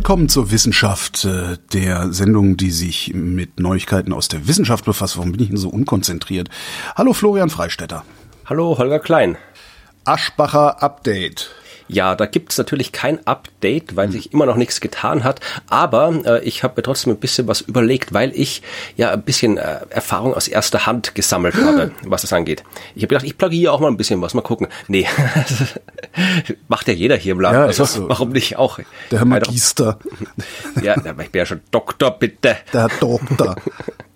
Willkommen zur Wissenschaft, äh, der Sendung, die sich mit Neuigkeiten aus der Wissenschaft befasst. Warum bin ich denn so unkonzentriert? Hallo Florian Freistetter. Hallo Holger Klein. Aschbacher Update. Ja, da gibt's natürlich kein Update, weil sich immer noch nichts getan hat. Aber äh, ich habe mir trotzdem ein bisschen was überlegt, weil ich ja ein bisschen äh, Erfahrung aus erster Hand gesammelt habe, was das angeht. Ich habe gedacht, ich plagiere auch mal ein bisschen was, mal gucken. Nee, macht ja jeder hier im Laden. Ja, also, so. warum nicht auch? Der Herr Magister, Ja, aber ich bin ja schon Doktor, bitte. der Herr Doktor.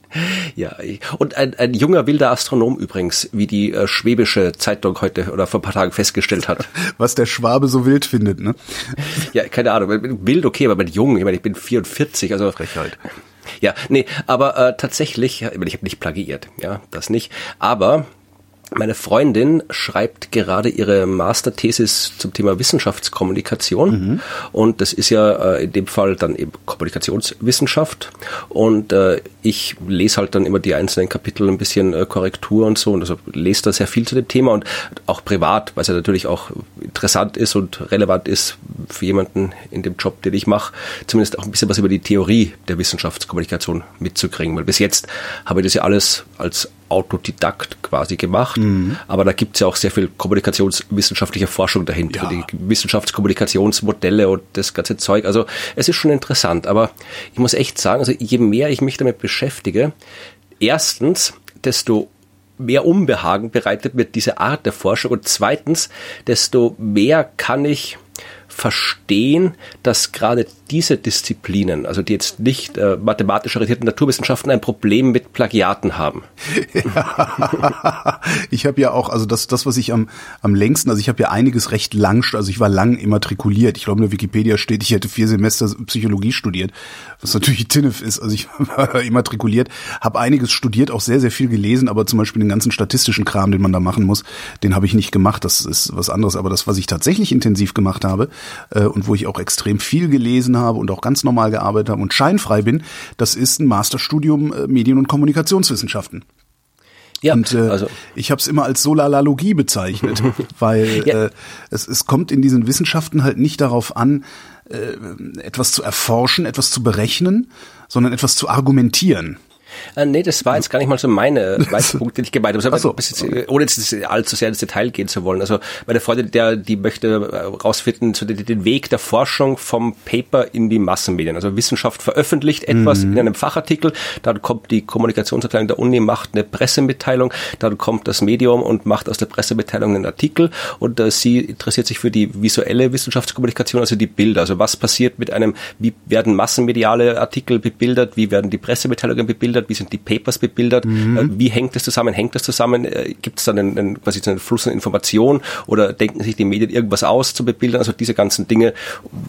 Ja, und ein, ein junger wilder Astronom übrigens, wie die äh, schwäbische Zeitung heute oder vor ein paar Tagen festgestellt hat. Was der Schwabe so wild findet, ne? Ja, keine Ahnung, wild okay, aber mit jung, ich meine, ich bin 44, also Frechheit. Ja, nee, aber äh, tatsächlich, ich, meine, ich habe nicht plagiiert, ja, das nicht. Aber meine Freundin schreibt gerade ihre Masterthesis zum Thema Wissenschaftskommunikation. Und das ist ja äh, in dem Fall dann eben Kommunikationswissenschaft. Und äh, ich lese halt dann immer die einzelnen Kapitel ein bisschen äh, Korrektur und so. Und also lese da sehr viel zu dem Thema. Und auch privat, weil es ja natürlich auch interessant ist und relevant ist für jemanden in dem Job, den ich mache, zumindest auch ein bisschen was über die Theorie der Wissenschaftskommunikation mitzukriegen, weil bis jetzt habe ich das ja alles als Autodidakt quasi gemacht, aber da gibt es ja auch sehr viel kommunikationswissenschaftliche Forschung dahinter, Ja. die Wissenschaftskommunikationsmodelle und das ganze Zeug. Also es ist schon interessant, aber ich muss echt sagen, also je mehr ich mich damit beschäftige, erstens, desto mehr Unbehagen bereitet mir diese Art der Forschung und zweitens, desto mehr kann ich verstehen, dass gerade diese Disziplinen, also die jetzt nicht äh, mathematisch orientierten Naturwissenschaften, ein Problem mit Plagiaten haben. ich habe ja auch, also das, das, was ich am, am längsten, also ich habe ja einiges recht lang, also ich war lang immatrikuliert. Ich glaube, in der Wikipedia steht, ich hätte vier Semester Psychologie studiert, was natürlich Tinnef ist. Also ich war immatrikuliert, habe einiges studiert, auch sehr, sehr viel gelesen, aber zum Beispiel den ganzen statistischen Kram, den man da machen muss, den habe ich nicht gemacht. Das ist was anderes. Aber das, was ich tatsächlich intensiv gemacht habe äh, und wo ich auch extrem viel gelesen habe und auch ganz normal gearbeitet habe und scheinfrei bin, das ist ein Masterstudium äh, Medien- und Kommunikationswissenschaften. Ja, Und äh, also ich habe es immer als Solalalogie bezeichnet, weil Ja. äh, es, es kommt in diesen Wissenschaften halt nicht darauf an, äh, etwas zu erforschen, etwas zu berechnen, sondern etwas zu argumentieren. Äh, nee, das war jetzt gar nicht mal so meine, mein Punkt, den ich gemeint habe. So, Aber bis jetzt, äh, Ohne jetzt allzu sehr ins Detail gehen zu wollen. Also meine Freundin, der, die möchte äh, rausfinden, so den, den Weg der Forschung vom Paper in die Massenmedien. Also Wissenschaft veröffentlicht etwas in einem Fachartikel, dann kommt die Kommunikationsabteilung der Uni, macht eine Pressemitteilung, dann kommt das Medium und macht aus der Pressemitteilung einen Artikel und äh, sie interessiert sich für die visuelle Wissenschaftskommunikation, also die Bilder. Also was passiert mit einem, wie werden massenmediale Artikel bebildert, wie werden die Pressemitteilungen bebildert, wie sind die Papers bebildert, äh, wie hängt das zusammen, hängt das zusammen, äh, gibt es dann einen, einen, quasi so einen Fluss an Information oder denken sich die Medien irgendwas aus zu bebildern, also diese ganzen Dinge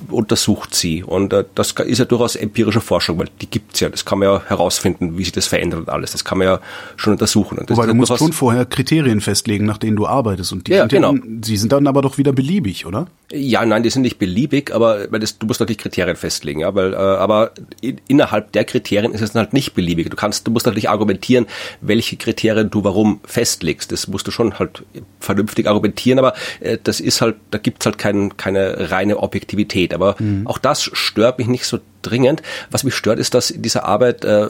untersucht sie und äh, das ist ja durchaus empirische Forschung, weil die gibt's ja, das kann man ja herausfinden, wie sich das verändert und alles, das kann man ja schon untersuchen. Und das Wobei du ja musst schon vorher Kriterien festlegen, nach denen du arbeitest. Und die Ja, sind genau. dann, sie sind dann aber doch wieder beliebig, oder? Ja, nein, die sind nicht beliebig, aber weil das, du musst natürlich Kriterien festlegen, ja, weil, äh, aber in, innerhalb der Kriterien ist es dann halt nicht beliebig. Du kannst, du musst natürlich argumentieren, welche Kriterien du warum festlegst. Das musst du schon halt vernünftig argumentieren, aber äh, das ist halt, da gibt's halt kein, keine reine Objektivität. Aber auch das stört mich nicht so dringend. Was mich stört, ist, dass in dieser Arbeit äh,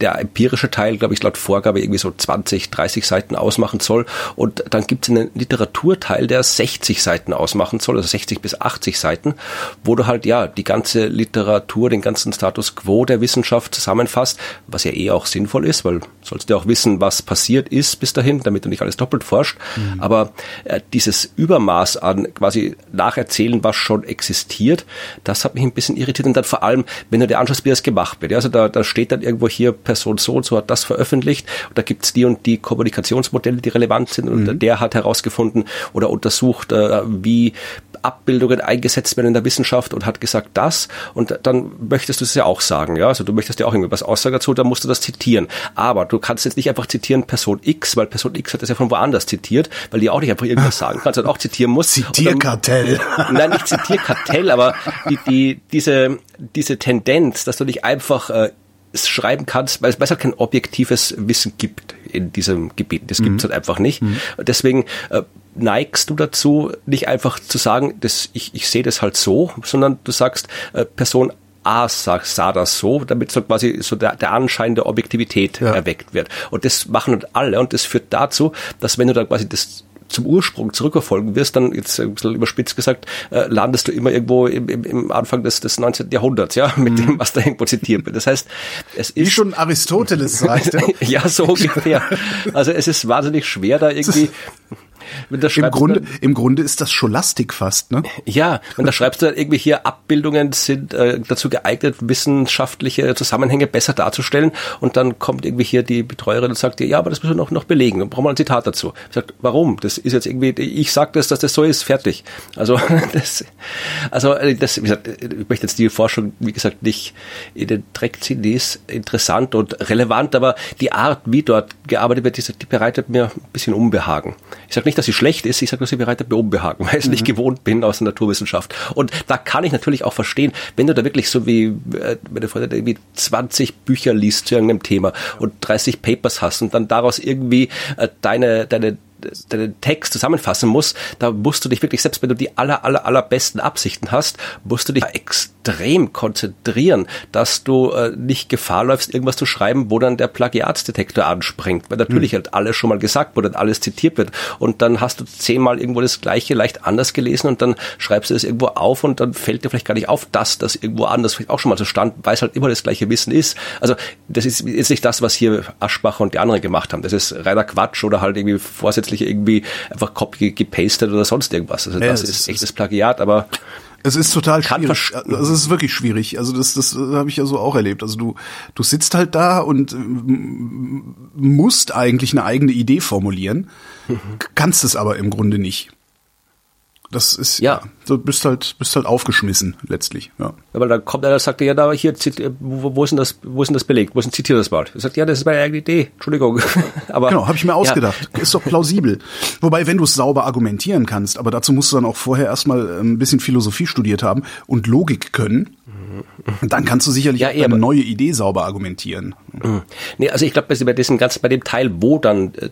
der empirische Teil, glaube ich, laut Vorgabe irgendwie so 20, 30 Seiten ausmachen soll. Und dann gibt es einen Literaturteil, der 60 Seiten ausmachen soll, also 60 bis 80 Seiten, wo du halt ja die ganze Literatur, den ganzen Status quo der Wissenschaft zusammenfasst, was ja eh auch sinnvoll ist, weil sollst du auch wissen, was passiert ist bis dahin, damit du nicht alles doppelt forscht. Aber äh, dieses Übermaß an quasi nacherzählen, was schon existiert, das hat mich ein bisschen irritiert und dann vor allem, wenn du dir anschaust, wie das gemacht wird. Ja, also da, da steht dann irgendwo hier Person so und so hat das veröffentlicht und da gibt's die und die Kommunikationsmodelle, die relevant sind und der hat herausgefunden oder untersucht, äh, wie Abbildungen eingesetzt werden in der Wissenschaft und hat gesagt das und dann möchtest du es ja auch sagen, ja, also du möchtest ja auch irgendwie was aussagen dazu, dann musst du das zitieren. Aber du kannst jetzt nicht einfach zitieren Person X, weil Person X hat das ja von woanders zitiert, weil die auch nicht einfach irgendwas sagen kannst und auch zitieren muss. Und dann- Zitierkartell. Nein, nicht Zitierkartell, aber die, die, diese, diese Tendenz, dass du nicht einfach äh, schreiben kannst, weil, weil es halt kein objektives Wissen gibt in diesem Gebiet. Das gibt es halt einfach nicht. Und Deswegen äh, neigst du dazu, nicht einfach zu sagen, das, ich, ich sehe das halt so, sondern du sagst, äh, Person A sah, sah das so, damit so quasi so der, der Anschein der Objektivität ja. erweckt wird. Und das machen halt alle und das führt dazu, dass wenn du da quasi das zum Ursprung zurückverfolgen wirst, dann jetzt ein bisschen überspitzt gesagt, äh, landest du immer irgendwo im, im, im Anfang des, des 19. Jahrhunderts, ja, mit mhm. dem, was da irgendwo zitiert wird. Das heißt, es ist. Wie schon Aristoteles sagt, ja. ja, so ungefähr. Also es ist wahnsinnig schwer, da irgendwie im Grunde, dann, Im Grunde ist das Scholastik fast, ne? Ja, und da schreibst du dann irgendwie hier, Abbildungen sind äh, dazu geeignet, wissenschaftliche Zusammenhänge besser darzustellen und dann kommt irgendwie hier die Betreuerin und sagt dir, ja, aber das müssen wir noch, noch belegen, dann brauchen wir ein Zitat dazu. Ich sag, warum? Das ist jetzt irgendwie, ich sag das, dass das so ist, fertig. Also das, also äh, das, wie gesagt, ich möchte jetzt die Forschung, wie gesagt, nicht in den Dreck ziehen, die ist interessant und relevant, aber die Art, wie dort gearbeitet wird, die, die bereitet mir ein bisschen Unbehagen. Ich sage nicht, dass sie schlecht ist, ich sage, dass sie bereitet mir Unbehagen, weil ich es mhm. nicht gewohnt bin aus der Naturwissenschaft. Und da kann ich natürlich auch verstehen, wenn du da wirklich so wie äh, meine Freundin irgendwie 20 Bücher liest zu irgendeinem Thema und 30 Papers hast und dann daraus irgendwie äh, deine, deine deinen Text zusammenfassen muss, da musst du dich wirklich, selbst wenn du die aller, aller, allerbesten Absichten hast, musst du dich extrem konzentrieren, dass du äh, nicht Gefahr läufst, irgendwas zu schreiben, wo dann der Plagiatsdetektor anspringt, weil natürlich mhm. halt alles schon mal gesagt wurde, alles zitiert wird und dann hast du zehnmal irgendwo das Gleiche leicht anders gelesen und dann schreibst du es irgendwo auf und dann fällt dir vielleicht gar nicht auf, dass das irgendwo anders vielleicht auch schon mal so stand, weil es halt immer das gleiche Wissen ist. Also das ist, ist nicht das, was hier Aschbacher und die anderen gemacht haben. Das ist reiner Quatsch oder halt irgendwie vorsätzlich irgendwie einfach copy gepastet oder sonst irgendwas. Also ja, das ist echtes Plagiat, aber es ist total schwierig. Also es ist wirklich schwierig. Also das, das habe ich ja so auch erlebt. Also du, du sitzt halt da und musst eigentlich eine eigene Idee formulieren, mhm. kannst es aber im Grunde nicht. Das ist ja, du bist halt bist halt aufgeschmissen letztlich. Ja. ja weil dann kommt einer und sagt ja da hier wo, wo ist denn das wo ist denn das belegt? Wo ist denn zitiert das Wort? Er sagt ja, das ist meine eigene Idee. Entschuldigung. aber genau, habe ich mir ausgedacht. Ja. Ist doch plausibel. Wobei wenn du es sauber argumentieren kannst, aber dazu musst du dann auch vorher erstmal ähm, ein bisschen Philosophie studiert haben und Logik können. Dann kannst du sicherlich ja, eine neue Idee sauber argumentieren. Mhm. Nee, also ich glaube, bei diesem ganz bei dem Teil, wo dann äh,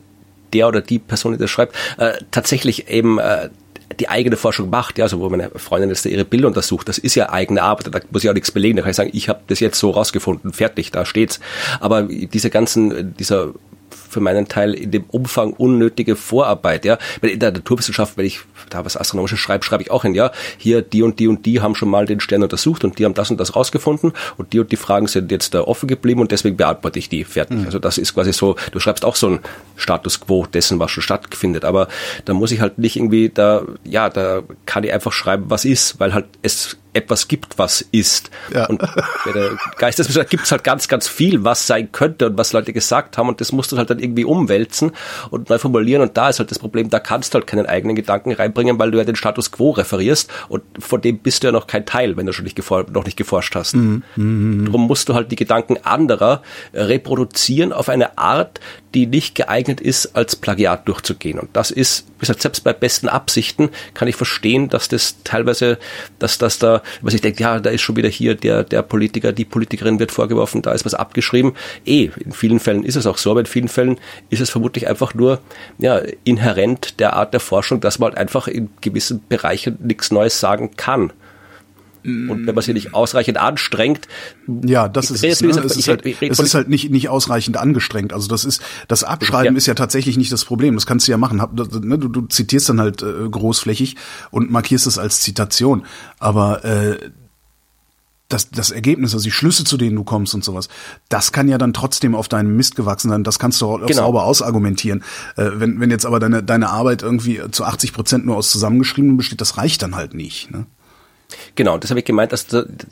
der oder die Person, die das schreibt, äh, tatsächlich eben äh, die eigene Forschung macht, ja, also wo meine Freundin jetzt ihre Bilder untersucht, das ist ja eigene Arbeit, da muss ich auch nichts belegen, da kann ich sagen, ich habe das jetzt so rausgefunden, fertig, da steht's. Aber diese ganzen, dieser für meinen Teil in dem Umfang unnötige Vorarbeit. Ja, in der Naturwissenschaft, wenn ich da was Astronomisches schreibe, schreibe ich auch hin, ja, hier die und die und die haben schon mal den Stern untersucht und die haben das und das rausgefunden und die und die Fragen sind jetzt da offen geblieben und deswegen beantworte ich die fertig. Mhm. Also das ist quasi so, du schreibst auch so ein Status quo dessen, was schon stattfindet, aber da muss ich halt nicht irgendwie da, ja, da kann ich einfach schreiben, was ist, weil halt es etwas gibt, was ist. Ja. Und bei der Geisteswissenschaft gibt es halt ganz, ganz viel, was sein könnte und was Leute gesagt haben und das musst du halt dann irgendwie umwälzen und neu formulieren und da ist halt das Problem, da kannst du halt keinen eigenen Gedanken reinbringen, weil du ja den Status quo referierst und von dem bist du ja noch kein Teil, wenn du schon nicht noch nicht geforscht hast. Mhm. Mhm. Darum musst du halt die Gedanken anderer reproduzieren auf eine Art, die nicht geeignet ist, als Plagiat durchzugehen. Und das ist, wie gesagt, selbst bei besten Absichten kann ich verstehen, dass das teilweise, dass das da, was ich denke, ja, da ist schon wieder hier der, der Politiker, die Politikerin wird vorgeworfen, da ist was abgeschrieben. Eh, in vielen Fällen ist es auch so, aber in vielen Fällen ist es vermutlich einfach nur, ja, inhärent der Art der Forschung, dass man halt einfach in gewissen Bereichen nichts Neues sagen kann. Und wenn man sich nicht ausreichend anstrengt. Ja, das ist es. Ne? Es, ist halt, es ist halt nicht, nicht ausreichend angestrengt. Also das ist, das Abschreiben ja. ist ja tatsächlich nicht das Problem. Das kannst du ja machen. Ne, du, du zitierst dann halt äh, großflächig und markierst es als Zitation. Aber äh, das, das Ergebnis, also die Schlüsse, zu denen du kommst und sowas, das kann ja dann trotzdem auf deinem Mist gewachsen sein. Das kannst du auch genau. sauber ausargumentieren. Äh, wenn, wenn jetzt aber deine, deine Arbeit irgendwie zu 80 Prozent nur aus zusammengeschrieben besteht, das reicht dann halt nicht. Ne? Genau, das habe ich gemeint, dass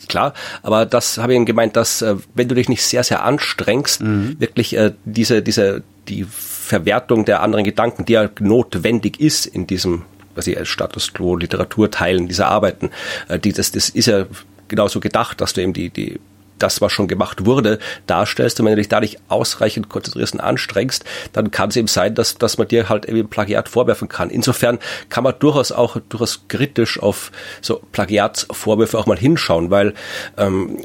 klar, aber das habe ich gemeint, dass äh, wenn du dich nicht sehr sehr anstrengst, mhm. wirklich äh, diese diese die Verwertung der anderen Gedanken, die ja notwendig ist in diesem was ich als Status quo Literaturteilen dieser Arbeiten, äh, die das das ist ja genauso gedacht, dass du eben die die das, was schon gemacht wurde, darstellst und wenn du dich da nicht ausreichend konzentrierst und anstrengst, dann kann es eben sein, dass, dass man dir halt irgendwie Plagiat vorwerfen kann. Insofern kann man durchaus auch durchaus kritisch auf so Plagiatsvorwürfe auch mal hinschauen, weil ähm,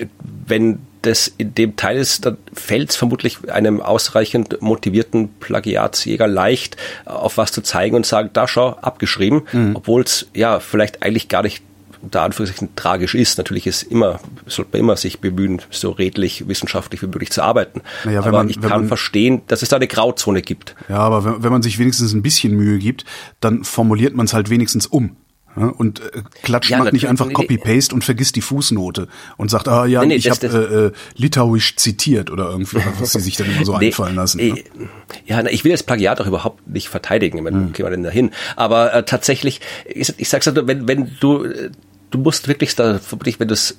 wenn das in dem Teil ist, dann fällt es vermutlich einem ausreichend motivierten Plagiatsjäger leicht, auf was zu zeigen und sagen, da schau, abgeschrieben, mhm. obwohl es ja vielleicht eigentlich gar nicht unter Anführungszeichen tragisch ist. Natürlich ist immer, sollte man immer sich bemühen, so redlich, wissenschaftlich wie möglich zu arbeiten. Naja, aber man, ich kann man, verstehen, dass es da eine Grauzone gibt. Ja, aber wenn, wenn man sich wenigstens ein bisschen Mühe gibt, dann formuliert man es halt wenigstens um. Ja, und äh, klatscht ja, macht nicht einfach nee, Copy-Paste und vergisst die Fußnote und sagt, ah ja, nee, nee, ich habe äh, äh, Litauisch zitiert oder irgendwie, was sie sich dann immer so einfallen lassen. Ne? Ja, na, ich will das Plagiat auch überhaupt nicht verteidigen, ich meine, hm. gehen wir denn dahin. Aber äh, tatsächlich, ich, ich sag's halt, wenn, wenn du, du musst wirklich da, wenn du es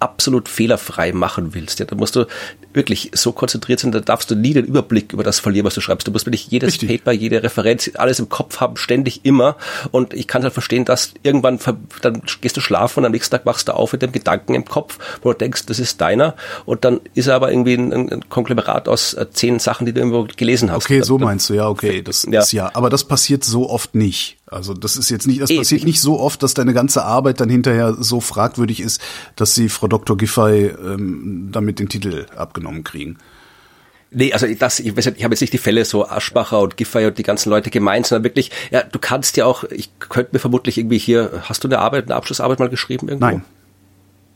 absolut fehlerfrei machen willst, ja, dann musst du wirklich so konzentriert sein, da darfst du nie den Überblick über das verlieren, was du schreibst. Du musst wirklich jedes Richtig. Paper, jede Referenz, alles im Kopf haben, ständig immer. Und ich kann halt verstehen, dass irgendwann, dann gehst du schlafen und am nächsten Tag wachst du auf mit dem Gedanken im Kopf, wo du denkst, das ist deiner. Und dann ist er aber irgendwie ein, ein Konglomerat aus äh, zehn Sachen, die du irgendwo gelesen hast. Okay, so meinst du, ja, okay. Das ja. ist ja, aber das passiert so oft nicht. Also das ist jetzt nicht, das passiert ich, nicht so oft, dass deine ganze Arbeit dann hinterher so fragwürdig ist, dass sie Frau Dr. Giffey ähm, damit den Titel abgenommen kriegen. Nee, also das, ich, weiß nicht, ich habe jetzt nicht die Fälle so Aschbacher und Giffey und die ganzen Leute gemeint, sondern wirklich, ja, du kannst ja auch, ich könnte mir vermutlich irgendwie hier, hast du eine Arbeit, eine Abschlussarbeit mal geschrieben irgendwo? Nein.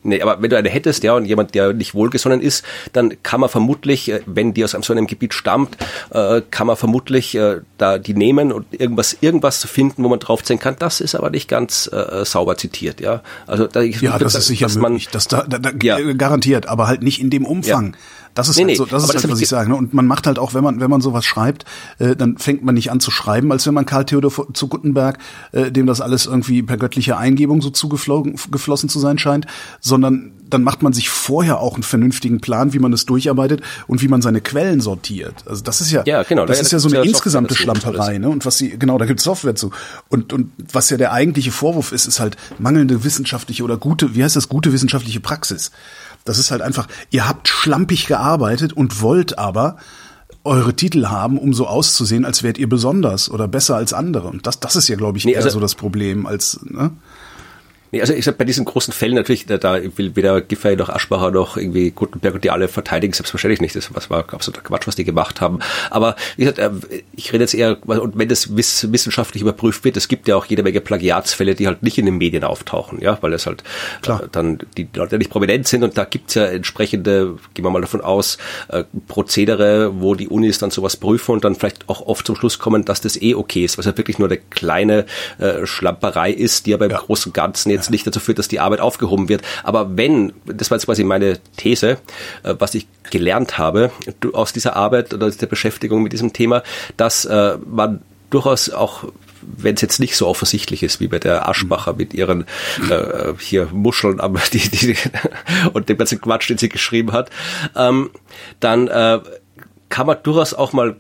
Nee, aber wenn du eine hättest, ja, und jemand, der nicht wohlgesonnen ist, dann kann man vermutlich, äh, wenn die aus so einem Gebiet stammt, äh, kann man vermutlich äh, da die nehmen und irgendwas, irgendwas zu finden, wo man draufzählen kann. Das ist aber nicht ganz äh, sauber zitiert, ja. Also da, ich, ja, das ist sicher dass möglich, man, das da, da, da ja. garantiert, aber halt nicht in dem Umfang. Ja. Das ist nee, halt so, das ist halt, das was ich sage. Ne? Und man macht halt auch, wenn man, wenn man sowas schreibt, äh, dann fängt man nicht an zu schreiben, als wenn man Karl Theodor zu Guttenberg, äh, dem das alles irgendwie per göttlicher Eingebung so zugeflossen zu sein scheint, sondern dann macht man sich vorher auch einen vernünftigen Plan, wie man es durcharbeitet und wie man seine Quellen sortiert. Also das ist ja, ja genau, das da ist ja so eine insgesamte Schlamperei, ne? Und was sie, genau, da gibt's Software zu. Und, und was ja der eigentliche Vorwurf ist, ist halt mangelnde wissenschaftliche oder gute, wie heißt das, gute wissenschaftliche Praxis. Das ist halt einfach, ihr habt schlampig gearbeitet und wollt aber eure Titel haben, um so auszusehen, als wärt ihr besonders oder besser als andere. Und das, das ist ja, glaube ich, nee, eher also, so das Problem als, ne? Nee, also ich sag, bei diesen großen Fällen natürlich, da, da will weder Giffey noch Aschbacher noch irgendwie Gutenberg und die alle verteidigen, selbstverständlich nicht. Das was war absoluter Quatsch, was die gemacht haben. Aber wie gesagt, äh, ich rede jetzt eher, und wenn das wissenschaftlich überprüft wird, es gibt ja auch jede Menge Plagiatsfälle, die halt nicht in den Medien auftauchen, ja, weil es halt Klar. Äh, dann die Leute nicht prominent sind und da gibt's ja entsprechende, gehen wir mal davon aus, äh, Prozedere, wo die Unis dann sowas prüfen und dann vielleicht auch oft zum Schluss kommen, dass das eh okay ist, was ja wirklich nur eine kleine äh, Schlamperei ist, die ja beim ja. großen Ganzen jetzt nicht dazu führt, dass die Arbeit aufgehoben wird. Aber wenn, das war jetzt quasi meine These, äh, was ich gelernt habe aus dieser Arbeit oder aus der Beschäftigung mit diesem Thema, dass äh, man durchaus auch wenn es jetzt nicht so offensichtlich ist wie bei der Aschbacher mit ihren äh, hier Muscheln am, die, die, und dem ganzen Quatsch, den sie geschrieben hat, ähm, dann äh, kann man durchaus auch mal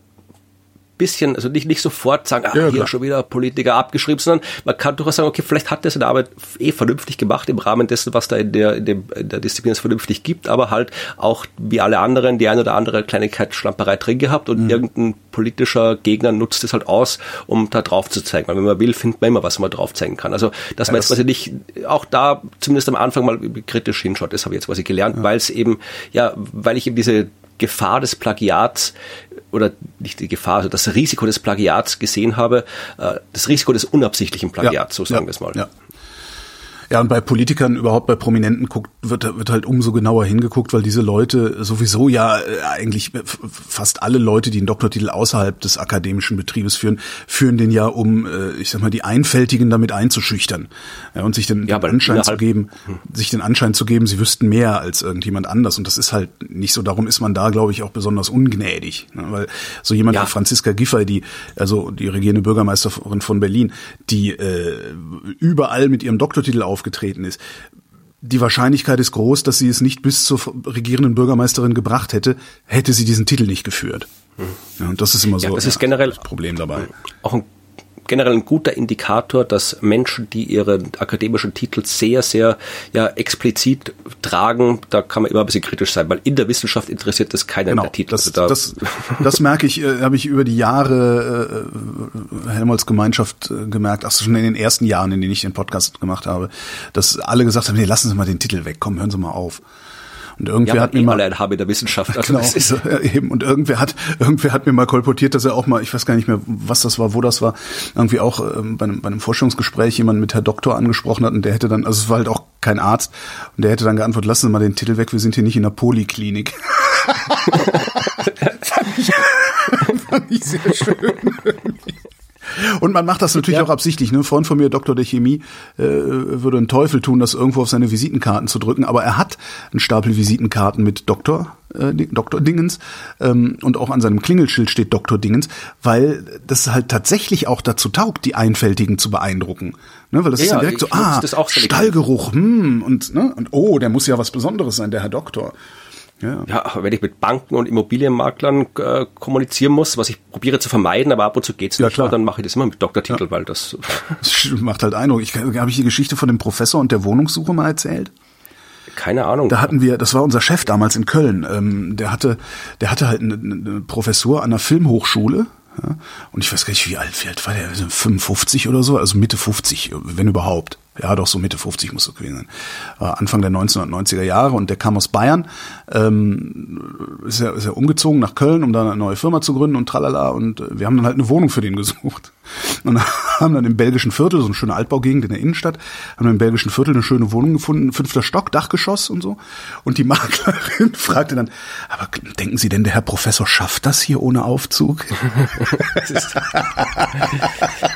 bisschen, also nicht, nicht sofort sagen, ach, ja, hier schon wieder Politiker abgeschrieben, sondern man kann durchaus sagen, okay, vielleicht hat er seine Arbeit eh vernünftig gemacht im Rahmen dessen, was da in der, in, dem, in der Disziplin es vernünftig gibt, aber halt auch wie alle anderen die eine oder andere Kleinigkeit Schlamperei drin gehabt und mhm. irgendein politischer Gegner nutzt es halt aus, um da drauf zu zeigen. Weil wenn man will, findet man immer, was man drauf zeigen kann. Also, dass ja, man jetzt quasi nicht auch da zumindest am Anfang mal kritisch hinschaut, das habe ich jetzt quasi gelernt, ja. weil es eben, ja, weil ich eben diese Gefahr des Plagiats oder nicht die Gefahr, also das Risiko des Plagiats gesehen habe, äh, das Risiko des unabsichtlichen Plagiats, ja, so sagen ja, wir es mal. Ja. Ja, und bei Politikern, überhaupt bei Prominenten guckt, wird, wird halt umso genauer hingeguckt, weil diese Leute sowieso ja äh, eigentlich fast alle Leute, die einen Doktortitel außerhalb des akademischen Betriebes führen, führen den ja, um, äh, ich sag mal, die Einfältigen damit einzuschüchtern. Ja, und sich den, ja, Anschein zu geben, hm. sich den Anschein zu geben, sie wüssten mehr als irgendjemand anders. Und das ist halt nicht so. Darum ist man da, glaube ich, auch besonders ungnädig. Ne? Weil so jemand ja. wie Franziska Giffey, die, also die regierende Bürgermeisterin von Berlin, die äh, überall mit ihrem Doktortitel auf aufgetreten ist. Die Wahrscheinlichkeit ist groß, dass sie es nicht bis zur regierenden Bürgermeisterin gebracht hätte, hätte sie diesen Titel nicht geführt. Ja, und das ist immer so ja, das ist generell das Problem dabei. Auch ein generell ein guter Indikator, dass Menschen, die ihre akademischen Titel sehr, sehr ja, explizit tragen, da kann man immer ein bisschen kritisch sein, weil in der Wissenschaft interessiert das keiner genau, der Titel. Das, also da das, das merke ich, äh, habe ich über die Jahre äh, Helmholtz Gemeinschaft äh, gemerkt, ach schon in den ersten Jahren, in denen ich den Podcast gemacht habe, dass alle gesagt haben, nee, lassen Sie mal den Titel weg, komm, hören Sie mal auf. Und irgendwer ja, hat mir eh mal ein Hobby der Wissenschaft. Also genau, ist, eben. Und irgendwer hat, irgendwer hat mir mal kolportiert, dass er auch mal, ich weiß gar nicht mehr, was das war, wo das war, irgendwie auch ähm, bei, einem, bei einem Forschungsgespräch jemand mit Herr Doktor angesprochen hat und der hätte dann, also es war halt auch kein Arzt und der hätte dann geantwortet, lassen Sie mal den Titel weg, wir sind hier nicht in der Poliklinik. fand, ich, fand ich sehr schön. Und man macht das natürlich ja. auch absichtlich. Ne? Ein Freund von mir, Doktor der Chemie, äh, würde einen Teufel tun, das irgendwo auf seine Visitenkarten zu drücken. Aber er hat einen Stapel Visitenkarten mit Doktor, äh, Doktor Dingens. Ähm, und auch an seinem Klingelschild steht Doktor Dingens, weil das halt tatsächlich auch dazu taugt, die Einfältigen zu beeindrucken. Ne? Weil das ja, ist dann direkt so, ah, Stallgeruch, hm, und, ne? und oh, der muss ja was Besonderes sein, der Herr Doktor. Ja. ja, wenn ich mit Banken und Immobilienmaklern äh, kommunizieren muss, was ich probiere zu vermeiden, aber ab und zu geht's nicht, klar. dann mache ich das immer mit Doktortitel, ja. weil das, das macht halt Eindruck. Ich habe ich die Geschichte von dem Professor und der Wohnungssuche mal erzählt. Keine Ahnung. Da hatten wir, das war unser Chef damals in Köln. Ähm, der hatte, der hatte halt eine, eine Professur an der Filmhochschule. Ja, und ich weiß gar nicht, wie alt, wie alt war der? 55 oder so, also Mitte 50, wenn überhaupt ja doch so Mitte 50 muss es gewesen sein, äh, Anfang der 1990er Jahre und der kam aus Bayern, ähm, ist, er, ist er umgezogen nach Köln, um da eine neue Firma zu gründen und tralala. Und äh, wir haben dann halt eine Wohnung für den gesucht. Und haben dann im belgischen Viertel, so eine schöne Altbaugegend in der Innenstadt, haben dann im belgischen Viertel eine schöne Wohnung gefunden, fünfter Stock, Dachgeschoss und so. Und die Maklerin fragte dann, aber denken Sie denn, der Herr Professor schafft das hier ohne Aufzug?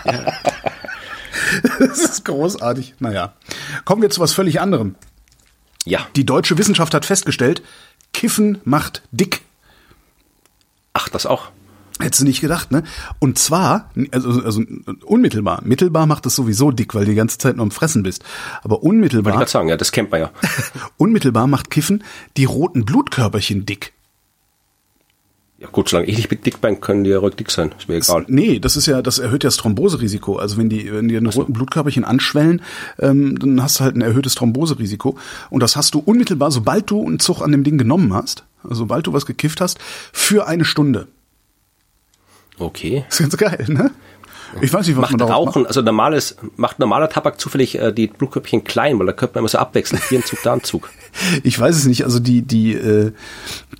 ja. das ist großartig. Naja. Kommen wir zu was völlig anderem. Ja. Die deutsche Wissenschaft hat festgestellt, Kiffen macht dick. Ach, das auch. Hättest du nicht gedacht, ne? Und zwar, also, also unmittelbar. Mittelbar macht es sowieso dick, weil du die ganze Zeit nur am Fressen bist. Aber unmittelbar. Wollte ich sagen, ja, das kennt man ja. unmittelbar macht Kiffen die roten Blutkörperchen dick. Ja gut, solange ich nicht mit dick bin, können die ja ruhig dick sein. Ist mir egal. Nee, das ist ja, das erhöht ja das Thromboserisiko. Also wenn die, wenn die eine roten Blutkörperchen anschwellen, ähm, dann hast du halt ein erhöhtes Thromboserisiko. Und das hast du unmittelbar, sobald du einen Zug an dem Ding genommen hast, also sobald du was gekifft hast, für eine Stunde. Okay. Das ist ganz geil, ne? Ich weiß nicht, was macht man Rauchen, macht. also normales, macht normaler Tabak zufällig äh, die Blutkörperchen klein, weil da könnte man immer so abwechseln, hier ein Zug, da ein Zug. Ich weiß es nicht, also die, die, äh,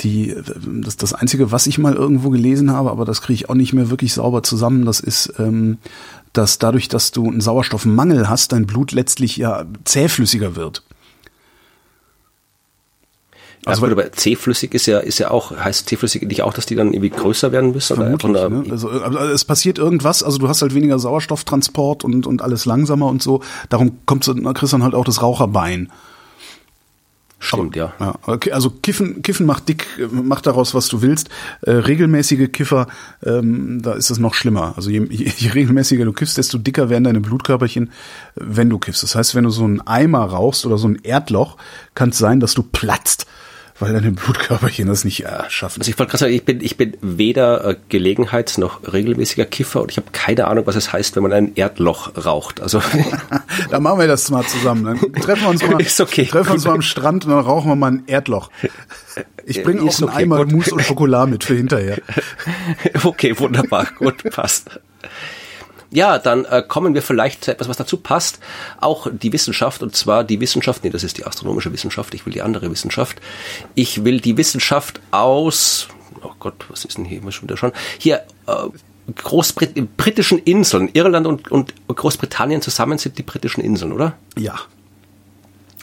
die, das, das Einzige, was ich mal irgendwo gelesen habe, aber das kriege ich auch nicht mehr wirklich sauber zusammen, das ist, ähm, dass dadurch, dass du einen Sauerstoffmangel hast, dein Blut letztlich ja zähflüssiger wird. Also ja, aber C-flüssig ist ja, ist ja auch, heißt C-flüssig nicht auch, dass die dann irgendwie größer werden müssen? Vermutlich, oder ne? also, also, es passiert irgendwas, also du hast halt weniger Sauerstofftransport und, und alles langsamer und so. Darum kommt kriegst dann halt auch das Raucherbein. Stimmt, ja. ja. Okay, also Kiffen, Kiffen macht dick, macht daraus, was du willst. Äh, regelmäßige Kiffer, ähm, da ist es noch schlimmer. Also je, je, je regelmäßiger du kiffst, desto dicker werden deine Blutkörperchen, wenn du kiffst. Das heißt, wenn du so einen Eimer rauchst oder so ein Erdloch, kann es sein, dass du platzt weil deine Blutkörperchen das nicht äh, schaffen. Also ich wollte gerade sagen, ich bin, ich bin weder äh, Gelegenheits- noch regelmäßiger Kiffer und ich habe keine Ahnung, was es heißt, wenn man ein Erdloch raucht. Also dann machen wir das mal zusammen. Dann treffen wir uns mal, Ist okay, treffen wir uns mal am Strand und dann rauchen wir mal ein Erdloch. Ich bringe auch einen okay, Eimer gut. Mousse und Schokolade mit für hinterher. okay, wunderbar, gut, passt. Ja, dann äh, kommen wir vielleicht zu etwas, was dazu passt. Auch die Wissenschaft, und zwar die Wissenschaft, nee, das ist die astronomische Wissenschaft, ich will die andere Wissenschaft. Ich will die Wissenschaft aus, oh Gott, was ist denn hier immer schon wieder schon? Hier, äh, Großbrit britischen Inseln. Irland und, und Großbritannien zusammen sind die britischen Inseln, oder? Ja.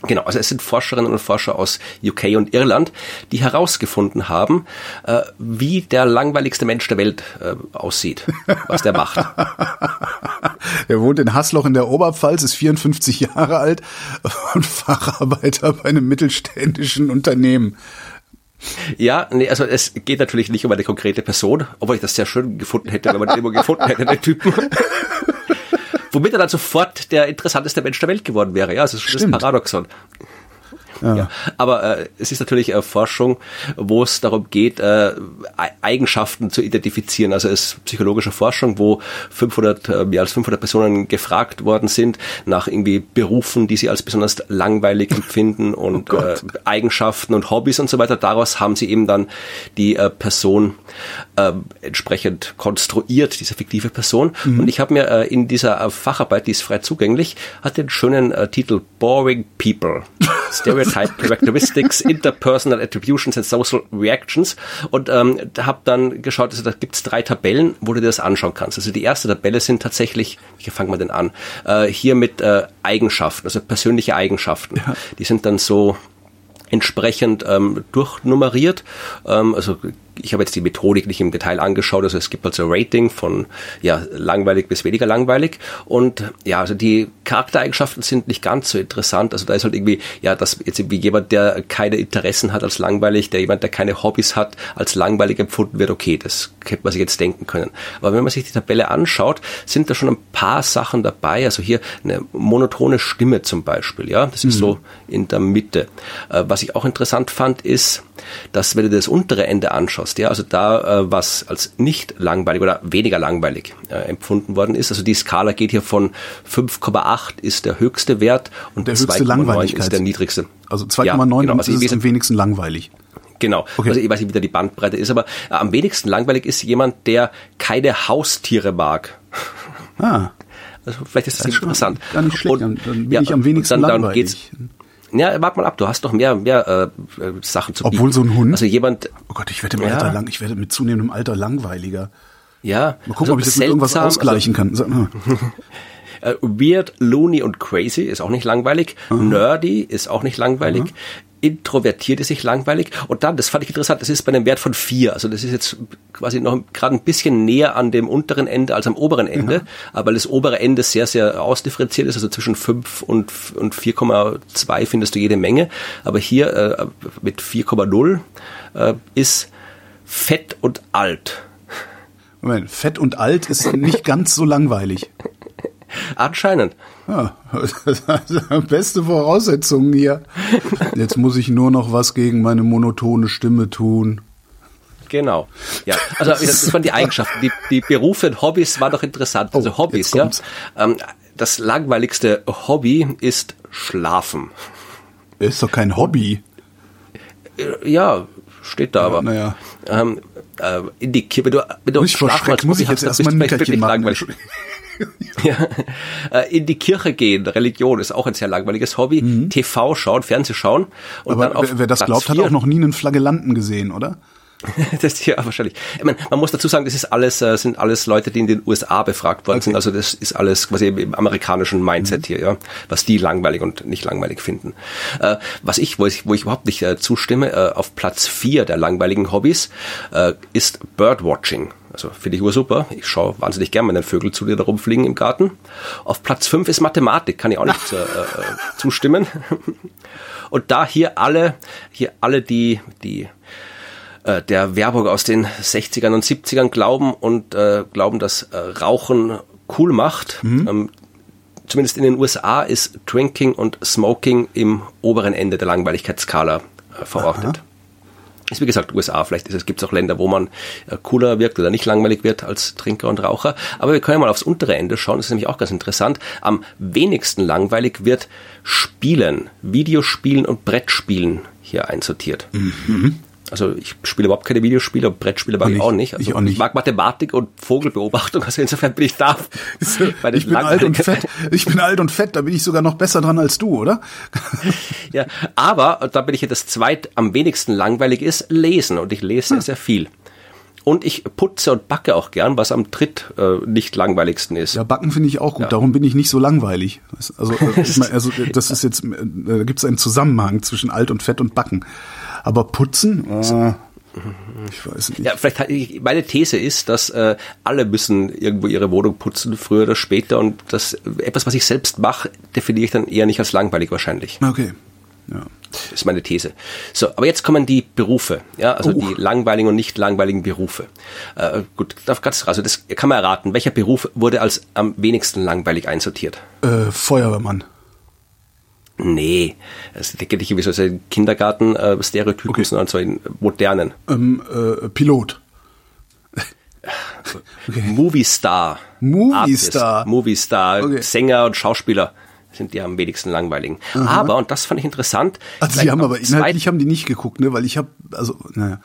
Genau, also es sind Forscherinnen und Forscher aus UK und Irland, die herausgefunden haben, äh, wie der langweiligste Mensch der Welt äh, aussieht, was der macht. er wohnt in Hasloch in der Oberpfalz, ist 54 Jahre alt und Facharbeiter bei einem mittelständischen Unternehmen. Ja, nee, also es geht natürlich nicht um eine konkrete Person, obwohl ich das sehr schön gefunden hätte, wenn man den immer gefunden hätte, den Typen. Womit er dann sofort der interessanteste Mensch der Welt geworden wäre. Ja, das ist das Paradoxon. Ja. ja. Aber äh, es ist natürlich äh, Forschung, wo es darum geht, äh, Eigenschaften zu identifizieren. Also es ist psychologische Forschung, wo 500, äh, mehr als 500 Personen gefragt worden sind nach irgendwie Berufen, die sie als besonders langweilig empfinden oh und oh äh, Eigenschaften und Hobbys und so weiter. Daraus haben sie eben dann die äh, Person äh, entsprechend konstruiert, diese fiktive Person. Mhm. Und ich habe mir äh, in dieser äh, Facharbeit, die ist frei zugänglich, hat den schönen äh, Titel Boring People. Stereotype Characteristics, Interpersonal Attributions and Social Reactions und ähm, habe dann geschaut, also da gibt's drei Tabellen, wo du dir das anschauen kannst. Also die erste Tabelle sind tatsächlich, wie fangen wir denn an? Äh, hier mit äh, Eigenschaften, also persönliche Eigenschaften. Ja. Die sind dann so entsprechend ähm, durchnummeriert. Ähm, also ich habe jetzt die Methodik nicht im Detail angeschaut, also es gibt also Rating von ja, langweilig bis weniger langweilig und ja, also die Charaktereigenschaften sind nicht ganz so interessant, also da ist halt irgendwie, ja, dass jetzt irgendwie jemand, der keine Interessen hat als langweilig, der jemand, der keine Hobbys hat, als langweilig empfunden wird, okay, das hätte man sich jetzt denken können. Aber wenn man sich die Tabelle anschaut, sind da schon ein paar Sachen dabei, also hier eine monotone Stimme zum Beispiel, ja, das ist mhm. so in der Mitte. Äh, was ich auch interessant fand, ist, dass wenn du das untere Ende anschaust, ja, also da, äh, was als nicht langweilig oder weniger langweilig äh, empfunden worden ist, also die Skala geht hier von 5,8 ist der höchste Wert und der höchste 2,9 ist der niedrigste. Also 2,9 ja, genau, also ist am wenigsten langweilig. Genau. Okay. Also ich weiß nicht, wie da die Bandbreite ist, aber äh, am wenigsten langweilig ist jemand, der keine Haustiere mag. Ah. Also vielleicht ist das, das ist interessant. Gar nicht schlecht, und, dann bin ja, ich am wenigsten dann, langweilig. Dann ja, warte mal ab, du hast doch mehr, mehr äh, äh Sachen zu Obwohl bieten. so ein Hund. Also jemand. Oh Gott, ich werde im ja. Alter lang, ich werde mit zunehmendem Alter langweiliger. Ja. Mal gucken, also ob ich das mit irgendwas ausgleichen also, kann. Uh, weird, loony und crazy ist auch nicht langweilig. Aha. Nerdy ist auch nicht langweilig. Introvertiert ist sich langweilig. Und dann, das fand ich interessant, das ist bei einem Wert von vier. Also das ist jetzt quasi noch gerade ein bisschen näher an dem unteren Ende als am oberen Ende. Ja. Aber weil das obere Ende sehr, sehr ausdifferenziert ist, also zwischen fünf und, und 4,2 findest du jede Menge. Aber hier äh, mit 4,0 äh, ist fett und alt. Moment, fett und alt ist nicht ganz so langweilig. Anscheinend. Ja, beste Voraussetzungen hier. Jetzt muss ich nur noch was gegen meine monotone Stimme tun. Genau. Ja, also das waren die Eigenschaften. Die, die Berufe und Hobbys waren doch interessant. Also oh, Hobbys, ja. Ähm, das langweiligste Hobby ist Schlafen. Ist doch kein Hobby. Äh, ja, steht da aber. Naja. Ähm, äh, in die wenn du, wenn du Nicht als muss ich jetzt erstmal ein Nickerchen machen. Ja. Äh, in die Kirche gehen, Religion ist auch ein sehr langweiliges Hobby. Mhm. TV schauen, Fernseh schauen. Und Aber dann auf wer das Platz glaubt, hat auch noch nie einen Flagellanten gesehen, oder? das ja wahrscheinlich. Ich meine, man muss dazu sagen, das ist alles äh, sind alles Leute, die in den USA befragt worden okay. sind. Also das ist alles quasi im amerikanischen Mindset mhm. hier, ja, was die langweilig und nicht langweilig finden. Äh, was ich, wo ich, wo ich überhaupt nicht äh, zustimme, äh, auf Platz vier der langweiligen Hobbys äh, ist Birdwatching. Also finde ich super. Ich schaue wahnsinnig gern meinen Vögel zu, die da rumfliegen im Garten. Auf Platz fünf ist Mathematik, kann ich auch nicht zustimmen. Und da hier alle, hier alle die, die äh, der Werbung aus den 60ern und 70ern glauben und äh, glauben, dass äh, Rauchen cool macht. Mhm. Ähm, zumindest in den USA ist Drinking und Smoking im oberen Ende der Langweiligkeitsskala äh, verordnet. Aha. Ist wie gesagt USA, vielleicht gibt es auch Länder, wo man äh, cooler wirkt oder nicht langweilig wird als Trinker und Raucher. Aber wir können ja mal aufs untere Ende schauen, das ist nämlich auch ganz interessant. Am wenigsten langweilig wird Spielen, Videospielen und Brettspielen hier einsortiert. Mhm. Also ich spiele überhaupt keine Videospiele, Brettspiele mag ich auch nicht. Also ich, auch nicht. ich mag Mathematik und Vogelbeobachtung, also insofern bin ich da. ich bin alt und fett. Ich bin alt und fett, da bin ich sogar noch besser dran als du, oder? ja, aber da bin ich ja das zweit am wenigsten langweilig ist, lesen und ich lese hm. sehr viel. Und ich putze und backe auch gern, was am dritt äh, nicht langweiligsten ist. Ja, backen finde ich auch gut. Ja. Darum bin ich nicht so langweilig. Also, äh, ich mein, also das ist jetzt, äh, gibt es einen Zusammenhang zwischen alt und fett und backen. Aber putzen, äh, ich weiß nicht. Ja, vielleicht meine These ist, dass äh, alle müssen irgendwo ihre Wohnung putzen, früher oder später. Und das etwas, was ich selbst mache, definiere ich dann eher nicht als langweilig wahrscheinlich. Okay. Ja. Das ist meine These. So, aber jetzt kommen die Berufe, ja, also oh. die langweiligen und nicht langweiligen Berufe. Äh, gut, ganz also das kann man erraten. Welcher Beruf wurde als am wenigsten langweilig einsortiert? Äh, Feuerwehrmann. Nee, es geht nicht wie so ein Kindergarten-Stereotypen, okay. sondern so in modernen. Ähm, äh, Pilot. okay. Movie Star. Movie Star. Movie Star. Okay. Sänger und Schauspieler sind die am wenigsten langweiligen. Aha. Aber, und das fand ich interessant. Also die haben aber inhaltlich haben die nicht geguckt, ne, weil ich habe, also, naja.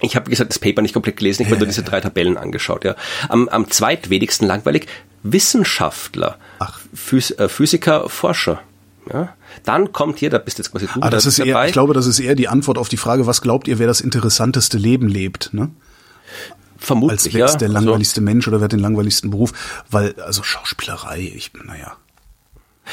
Ich habe gesagt, das Paper nicht komplett gelesen, ich habe nur diese drei Tabellen angeschaut. Ja. Am, am zweitwenigsten langweilig Wissenschaftler, Ach. Phys äh, Physiker, Forscher. Ja. Dann kommt hier, da bist jetzt quasi du ah, das ist dabei. Eher, ich glaube, das ist eher die Antwort auf die Frage, was glaubt ihr, wer das interessanteste Leben lebt, ne? Vermutlich, Als wer ist der langweiligste so. Mensch oder wer hat den langweiligsten Beruf? Weil, also Schauspielerei, ich, naja.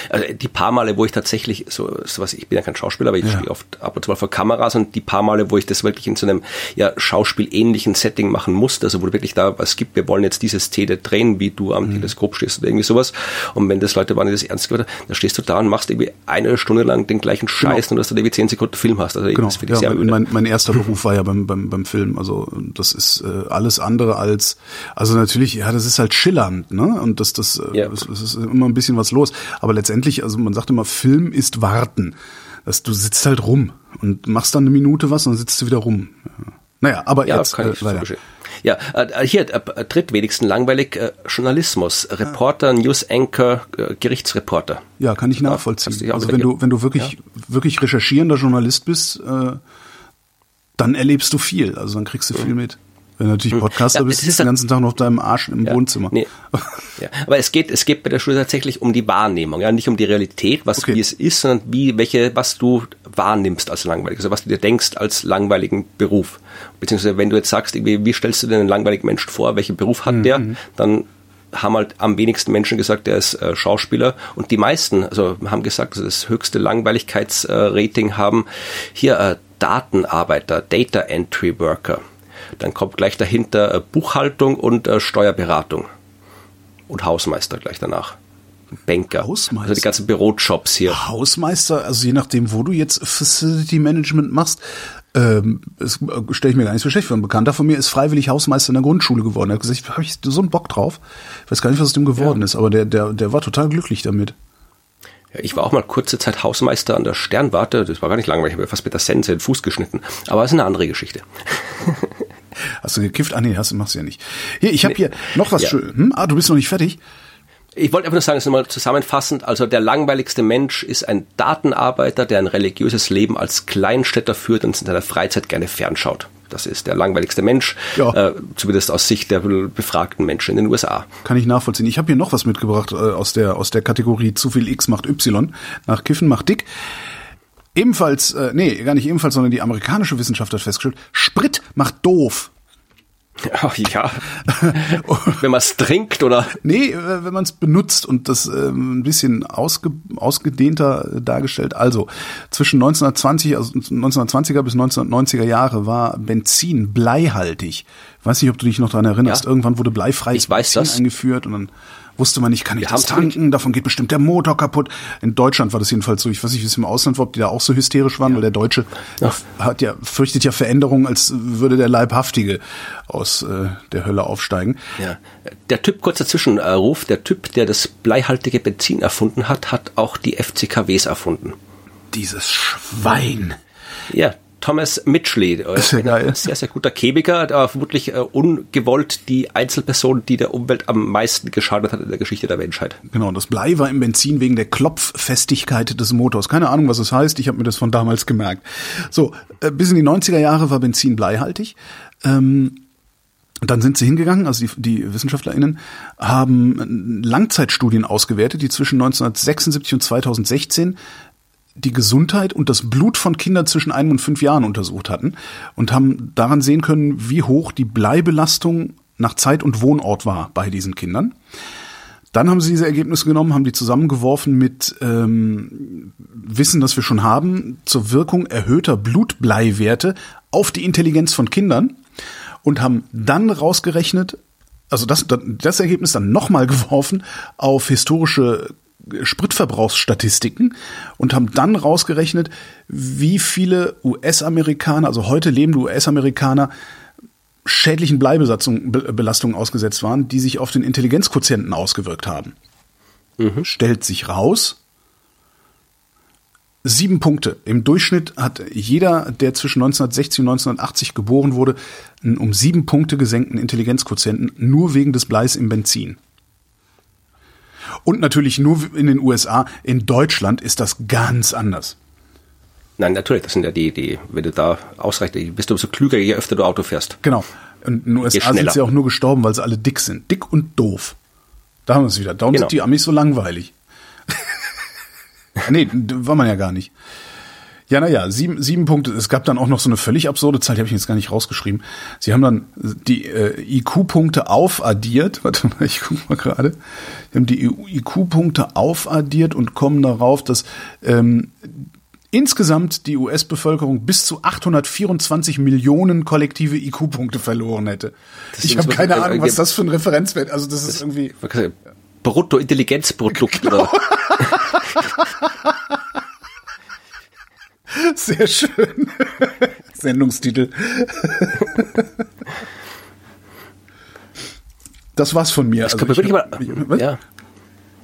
Also die paar Male, wo ich tatsächlich so, so was, ich bin ja kein Schauspieler, aber ich ja. stehe oft ab und zu mal vor Kameras und die paar Male, wo ich das wirklich in so einem ja, Schauspielähnlichen Setting machen musste, also wo du wirklich da was gibt, wir wollen jetzt diese Szene drehen, wie du am mhm. Teleskop stehst oder irgendwie sowas. Und wenn das Leute waren, die das ernst gehört haben, dann stehst du da und machst irgendwie eine Stunde lang den gleichen genau. Scheiß, genau. nur dass du irgendwie zehn Sekunden Film hast. Also genau. das ich ja, sehr mein, mein erster Beruf war ja beim, beim, beim Film. Also das ist äh, alles andere als, also natürlich, ja, das ist halt schillernd, ne? Und das, das, äh, ja. das, das ist immer ein bisschen was los. Aber letztendlich, also man sagt immer, Film ist Warten. dass du sitzt halt rum und machst dann eine Minute was und dann sitzt du wieder rum. Naja, aber ja, jetzt kann äh, ich weiter. So ja, äh, hier äh, tritt wenigstens langweilig äh, Journalismus, Reporter, ja. News Anchor, äh, Gerichtsreporter. Ja, kann ich nachvollziehen. Ja, also wenn du wenn du wirklich ja. wirklich recherchierender Journalist bist, äh, dann erlebst du viel. Also dann kriegst du viel mhm. mit. Wenn du natürlich hm. Podcaster ja, bist, du den ganzen Tag noch deinem Arsch im ja, Wohnzimmer. Nee. Ja, aber es geht, es geht bei der Schule tatsächlich um die Wahrnehmung, ja, nicht um die Realität, was okay. wie es ist, sondern wie, welche, was du wahrnimmst als langweilig, also was du dir denkst als langweiligen Beruf. Beziehungsweise wenn du jetzt sagst, wie, stellst du dir einen langweiligen Menschen vor, welchen Beruf hat mhm. der, dann haben halt am wenigsten Menschen gesagt, der ist äh, Schauspieler und die meisten, also haben gesagt, dass das höchste Langweiligkeitsrating äh, haben. Hier äh, Datenarbeiter, Data Entry Worker. Dann kommt gleich dahinter äh, Buchhaltung und äh, Steuerberatung. Und Hausmeister gleich danach. Banker. Hausmeister. Also die ganzen Bürojobs hier. Hausmeister, also je nachdem, wo du jetzt Facility Management machst, ähm, das äh, stelle ich mir gar nicht so schlecht vor. Ein Bekannter von mir ist freiwillig Hausmeister in der Grundschule geworden. Er hat gesagt, habe ich so einen Bock drauf. Ich weiß gar nicht, was aus dem geworden ja. ist, aber der, der, der war total glücklich damit. Ja, ich war auch mal kurze Zeit Hausmeister an der Sternwarte. Das war gar nicht langweilig. Ich habe fast mit der Sense den Fuß geschnitten. Aber das ist eine andere Geschichte. Hast du gekifft? Ah nee, hast du machst du ja nicht. Hier, ich habe nee. hier noch was ja. schön. Hm? Ah, du bist noch nicht fertig. Ich wollte einfach nur sagen, das ist nochmal zusammenfassend, also der langweiligste Mensch ist ein Datenarbeiter, der ein religiöses Leben als Kleinstädter führt und in seiner Freizeit gerne fernschaut. Das ist der langweiligste Mensch, ja. äh, zumindest aus Sicht der befragten Menschen in den USA. Kann ich nachvollziehen. Ich habe hier noch was mitgebracht äh, aus der aus der Kategorie zu viel X macht Y. Nach Kiffen macht dick. Ebenfalls, äh, nee, gar nicht ebenfalls, sondern die amerikanische Wissenschaft hat festgestellt, Sprit macht doof. Ach, ja. wenn man es trinkt oder? Nee, äh, wenn man es benutzt und das ähm, ein bisschen ausge, ausgedehnter dargestellt. Also zwischen 1920, also 1920er bis 1990er Jahre war Benzin bleihaltig. Ich weiß nicht, ob du dich noch daran erinnerst. Ja. Irgendwann wurde bleifreies Benzin eingeführt und dann wusste man nicht, kann ich Wir das tanken, davon geht bestimmt der Motor kaputt. In Deutschland war das jedenfalls so. Ich weiß nicht, wie es im Ausland war, ob die da auch so hysterisch waren, ja. weil der Deutsche ja. hat ja, fürchtet ja Veränderungen, als würde der Leibhaftige aus äh, der Hölle aufsteigen. Ja. Der Typ, kurzer Zwischenruf, der Typ, der das bleihaltige Benzin erfunden hat, hat auch die FCKWs erfunden. Dieses Schwein. Ja, Thomas Mitchley, äh, ein sehr, sehr guter Chemiker, aber vermutlich äh, ungewollt die Einzelperson, die der Umwelt am meisten geschadet hat in der Geschichte der Menschheit. Genau, das Blei war im Benzin wegen der Klopffestigkeit des Motors. Keine Ahnung, was es das heißt, ich habe mir das von damals gemerkt. So, äh, bis in die 90er Jahre war Benzin bleihaltig. Ähm, dann sind sie hingegangen, also die, die WissenschaftlerInnen haben Langzeitstudien ausgewertet, die zwischen 1976 und 2016 die Gesundheit und das Blut von Kindern zwischen einem und fünf Jahren untersucht hatten und haben daran sehen können, wie hoch die Bleibelastung nach Zeit und Wohnort war bei diesen Kindern. Dann haben sie diese Ergebnisse genommen, haben die zusammengeworfen mit ähm, Wissen, das wir schon haben, zur Wirkung erhöhter Blutbleiwerte auf die Intelligenz von Kindern und haben dann rausgerechnet, also das, das Ergebnis dann nochmal geworfen auf historische Spritverbrauchsstatistiken und haben dann rausgerechnet, wie viele US-Amerikaner, also heute lebende US-Amerikaner, schädlichen Bleibelastungen ausgesetzt waren, die sich auf den Intelligenzquotienten ausgewirkt haben. Mhm. Stellt sich raus, sieben Punkte. Im Durchschnitt hat jeder, der zwischen 1960 und 1980 geboren wurde, einen um sieben Punkte gesenkten Intelligenzquotienten, nur wegen des Bleis im Benzin. Und natürlich nur in den USA. In Deutschland ist das ganz anders. Nein, natürlich, das sind ja die, die, wenn du da ausreichend, bist du so klüger, je öfter du Auto fährst. Genau. Und in den USA sind sie auch nur gestorben, weil sie alle dick sind. Dick und doof. Da haben wir es wieder. Darum genau. sind die Amis so langweilig. nee, war man ja gar nicht. Ja, naja, sieben, sieben Punkte. Es gab dann auch noch so eine völlig absurde Zahl, die habe ich jetzt gar nicht rausgeschrieben. Sie haben dann die äh, IQ-Punkte aufaddiert. Warte mal, ich guck mal gerade. Sie haben die IQ-Punkte aufaddiert und kommen darauf, dass ähm, insgesamt die US-Bevölkerung bis zu 824 Millionen kollektive IQ-Punkte verloren hätte. Das ich habe keine Ahnung, was das für ein Referenzwert. Also das, das ist irgendwie Bruttointelligenzprodukt genau. Sehr schön. Sendungstitel. Das war's von mir. Das also ich, mal, ich, ja.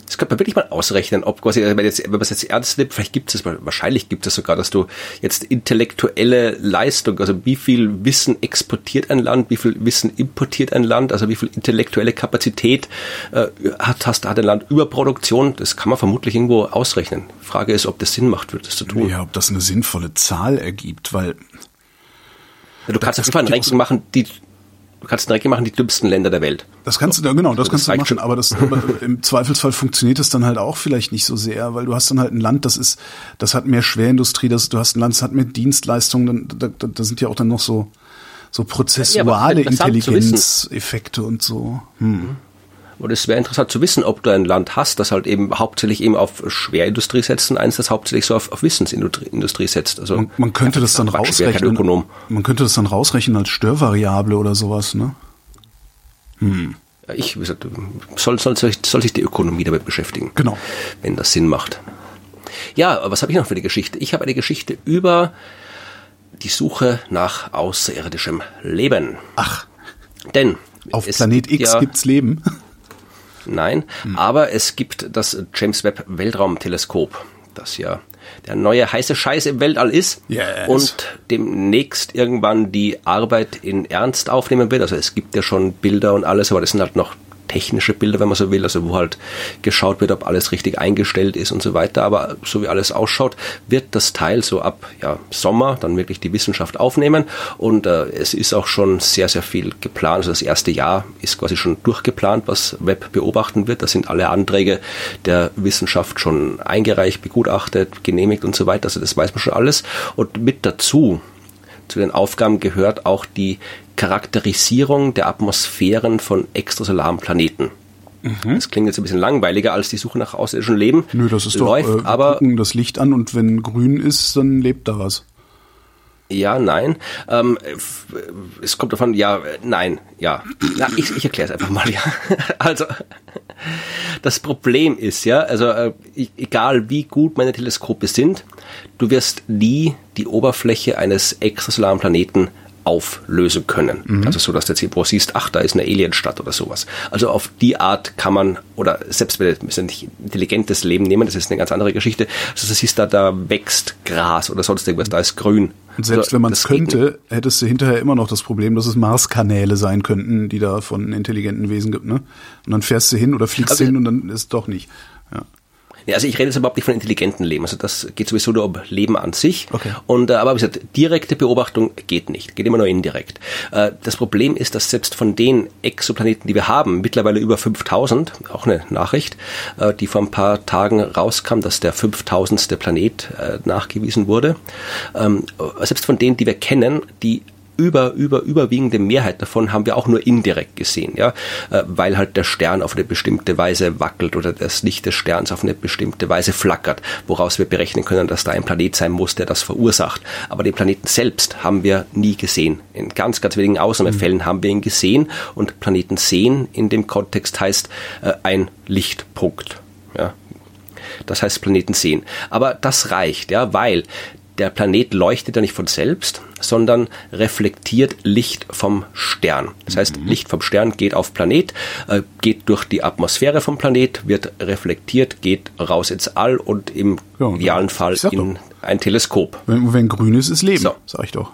Das könnte man wirklich mal ausrechnen, ob quasi, wenn, jetzt, wenn man es jetzt ernst nimmt, vielleicht gibt es, wahrscheinlich gibt es sogar, dass du jetzt intellektuelle Leistung, also wie viel Wissen exportiert ein Land, wie viel Wissen importiert ein Land, also wie viel intellektuelle Kapazität äh, hat, hast, hat ein Land Überproduktion, das kann man vermutlich irgendwo ausrechnen. Frage ist, ob das Sinn macht, das zu tun. Ja, ob das eine sinnvolle Zahl ergibt, weil du kannst auf jeden Fall ein Ranking machen, die Du kannst direkt machen die dümmsten Länder der Welt. Das kannst du, ja, genau, das, das kannst du machen, schon. aber das, aber im Zweifelsfall funktioniert das dann halt auch vielleicht nicht so sehr, weil du hast dann halt ein Land, das ist, das hat mehr Schwerindustrie, das, du hast ein Land, das hat mehr Dienstleistungen, da, da, da sind ja auch dann noch so, so prozessuale ja, Intelligenzeffekte und so. Hm. Und es wäre interessant zu wissen, ob du ein Land hast, das halt eben hauptsächlich eben auf Schwerindustrie setzt und eins, das hauptsächlich so auf, auf Wissensindustrie setzt. Also man, man könnte das dann rausrechnen. Ökonom. Man könnte das dann rausrechnen als Störvariable oder sowas, ne? Hm. Ja, ich, wie gesagt, soll, soll, soll sich die Ökonomie damit beschäftigen. Genau. Wenn das Sinn macht. Ja, was habe ich noch für eine Geschichte? Ich habe eine Geschichte über die Suche nach außerirdischem Leben. Ach. Denn auf Planet X ja, gibt's Leben. Nein, hm. aber es gibt das James Webb Weltraumteleskop, das ja der neue heiße Scheiß im Weltall ist yes. und demnächst irgendwann die Arbeit in Ernst aufnehmen wird. Also es gibt ja schon Bilder und alles, aber das sind halt noch technische Bilder, wenn man so will, also wo halt geschaut wird, ob alles richtig eingestellt ist und so weiter. Aber so wie alles ausschaut, wird das Teil so ab ja, Sommer dann wirklich die Wissenschaft aufnehmen. Und äh, es ist auch schon sehr, sehr viel geplant. Also das erste Jahr ist quasi schon durchgeplant, was Web beobachten wird. Da sind alle Anträge der Wissenschaft schon eingereicht, begutachtet, genehmigt und so weiter. Also das weiß man schon alles. Und mit dazu zu den Aufgaben gehört auch die Charakterisierung der Atmosphären von extrasolaren Planeten. Mhm. Das klingt jetzt ein bisschen langweiliger als die Suche nach außerirdischem Leben. Nö, das ist Läuft, doch, äh, aber gucken das Licht an und wenn grün ist, dann lebt da was. Ja, nein. Ähm, es kommt davon, ja, nein, ja. Na, ich ich erkläre es einfach mal, ja. Also, das Problem ist, ja, also äh, egal wie gut meine Teleskope sind, du wirst nie die Oberfläche eines extrasolaren Planeten auflösen können. Mhm. Also so, dass du jetzt irgendwo siehst, ach, da ist eine Alienstadt oder sowas. Also auf die Art kann man, oder selbst wenn wir nicht intelligentes Leben nehmen, das ist eine ganz andere Geschichte, also du siehst da, da wächst Gras oder sonst irgendwas, da ist grün. Und selbst also, wenn man es könnte, hättest du hinterher immer noch das Problem, dass es Marskanäle sein könnten, die da von intelligenten Wesen gibt, ne? Und dann fährst du hin oder fliegst also, hin und dann ist es doch nicht. Ja. Also ich rede jetzt überhaupt nicht von intelligentem Leben. Also das geht sowieso nur um Leben an sich. Okay. Und äh, aber wie gesagt, direkte Beobachtung geht nicht, geht immer nur indirekt. Äh, das Problem ist, dass selbst von den Exoplaneten, die wir haben, mittlerweile über 5000, auch eine Nachricht, äh, die vor ein paar Tagen rauskam, dass der 5000. Planet nachgewiesen wurde. Ähm, selbst von denen, die wir kennen, die über, über, überwiegende Mehrheit davon haben wir auch nur indirekt gesehen, ja, äh, weil halt der Stern auf eine bestimmte Weise wackelt oder das Licht des Sterns auf eine bestimmte Weise flackert, woraus wir berechnen können, dass da ein Planet sein muss, der das verursacht. Aber den Planeten selbst haben wir nie gesehen. In ganz, ganz wenigen Ausnahmefällen mhm. haben wir ihn gesehen und Planeten sehen in dem Kontext heißt äh, ein Lichtpunkt. Ja, das heißt Planeten sehen. Aber das reicht, ja, weil der Planet leuchtet ja nicht von selbst, sondern reflektiert Licht vom Stern. Das heißt, mhm. Licht vom Stern geht auf Planet, äh, geht durch die Atmosphäre vom Planet, wird reflektiert, geht raus ins All und im ja, idealen Fall in doch. ein Teleskop. Wenn, wenn grün ist, ist Leben, so. sag ich doch.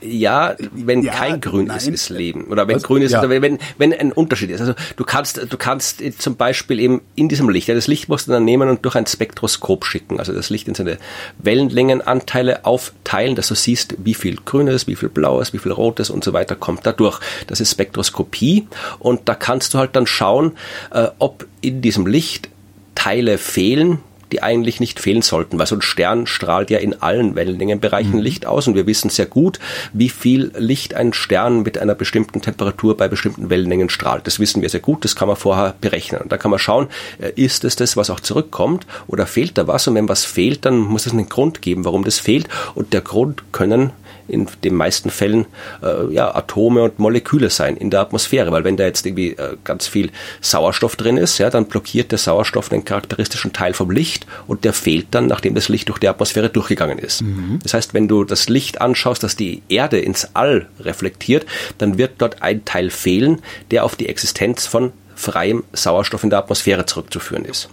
Ja, wenn ja, kein Grün nein. ist, ist Leben. Oder wenn Was? Grün ist, ja. wenn, wenn ein Unterschied ist. Also du kannst, du kannst zum Beispiel eben in diesem Licht, ja, das Licht musst du dann nehmen und durch ein Spektroskop schicken. Also das Licht in seine Wellenlängenanteile aufteilen, dass du siehst, wie viel Grünes, wie viel Blaues, wie viel Rotes und so weiter kommt da durch. Das ist Spektroskopie und da kannst du halt dann schauen, äh, ob in diesem Licht Teile fehlen, die eigentlich nicht fehlen sollten, weil so ein Stern strahlt ja in allen Wellenlängenbereichen mhm. Licht aus und wir wissen sehr gut, wie viel Licht ein Stern mit einer bestimmten Temperatur bei bestimmten Wellenlängen strahlt. Das wissen wir sehr gut, das kann man vorher berechnen. Und da kann man schauen, äh, ist es das, was auch zurückkommt oder fehlt da was? Und wenn was fehlt, dann muss es einen Grund geben, warum das fehlt. Und der Grund können in den meisten Fällen äh, ja, Atome und Moleküle sein in der Atmosphäre, weil wenn da jetzt irgendwie äh, ganz viel Sauerstoff drin ist, ja, dann blockiert der Sauerstoff einen charakteristischen Teil vom Licht und der fehlt dann, nachdem das Licht durch die Atmosphäre durchgegangen ist. Mhm. Das heißt, wenn du das Licht anschaust, das die Erde ins All reflektiert, dann wird dort ein Teil fehlen, der auf die Existenz von freiem Sauerstoff in der Atmosphäre zurückzuführen ist.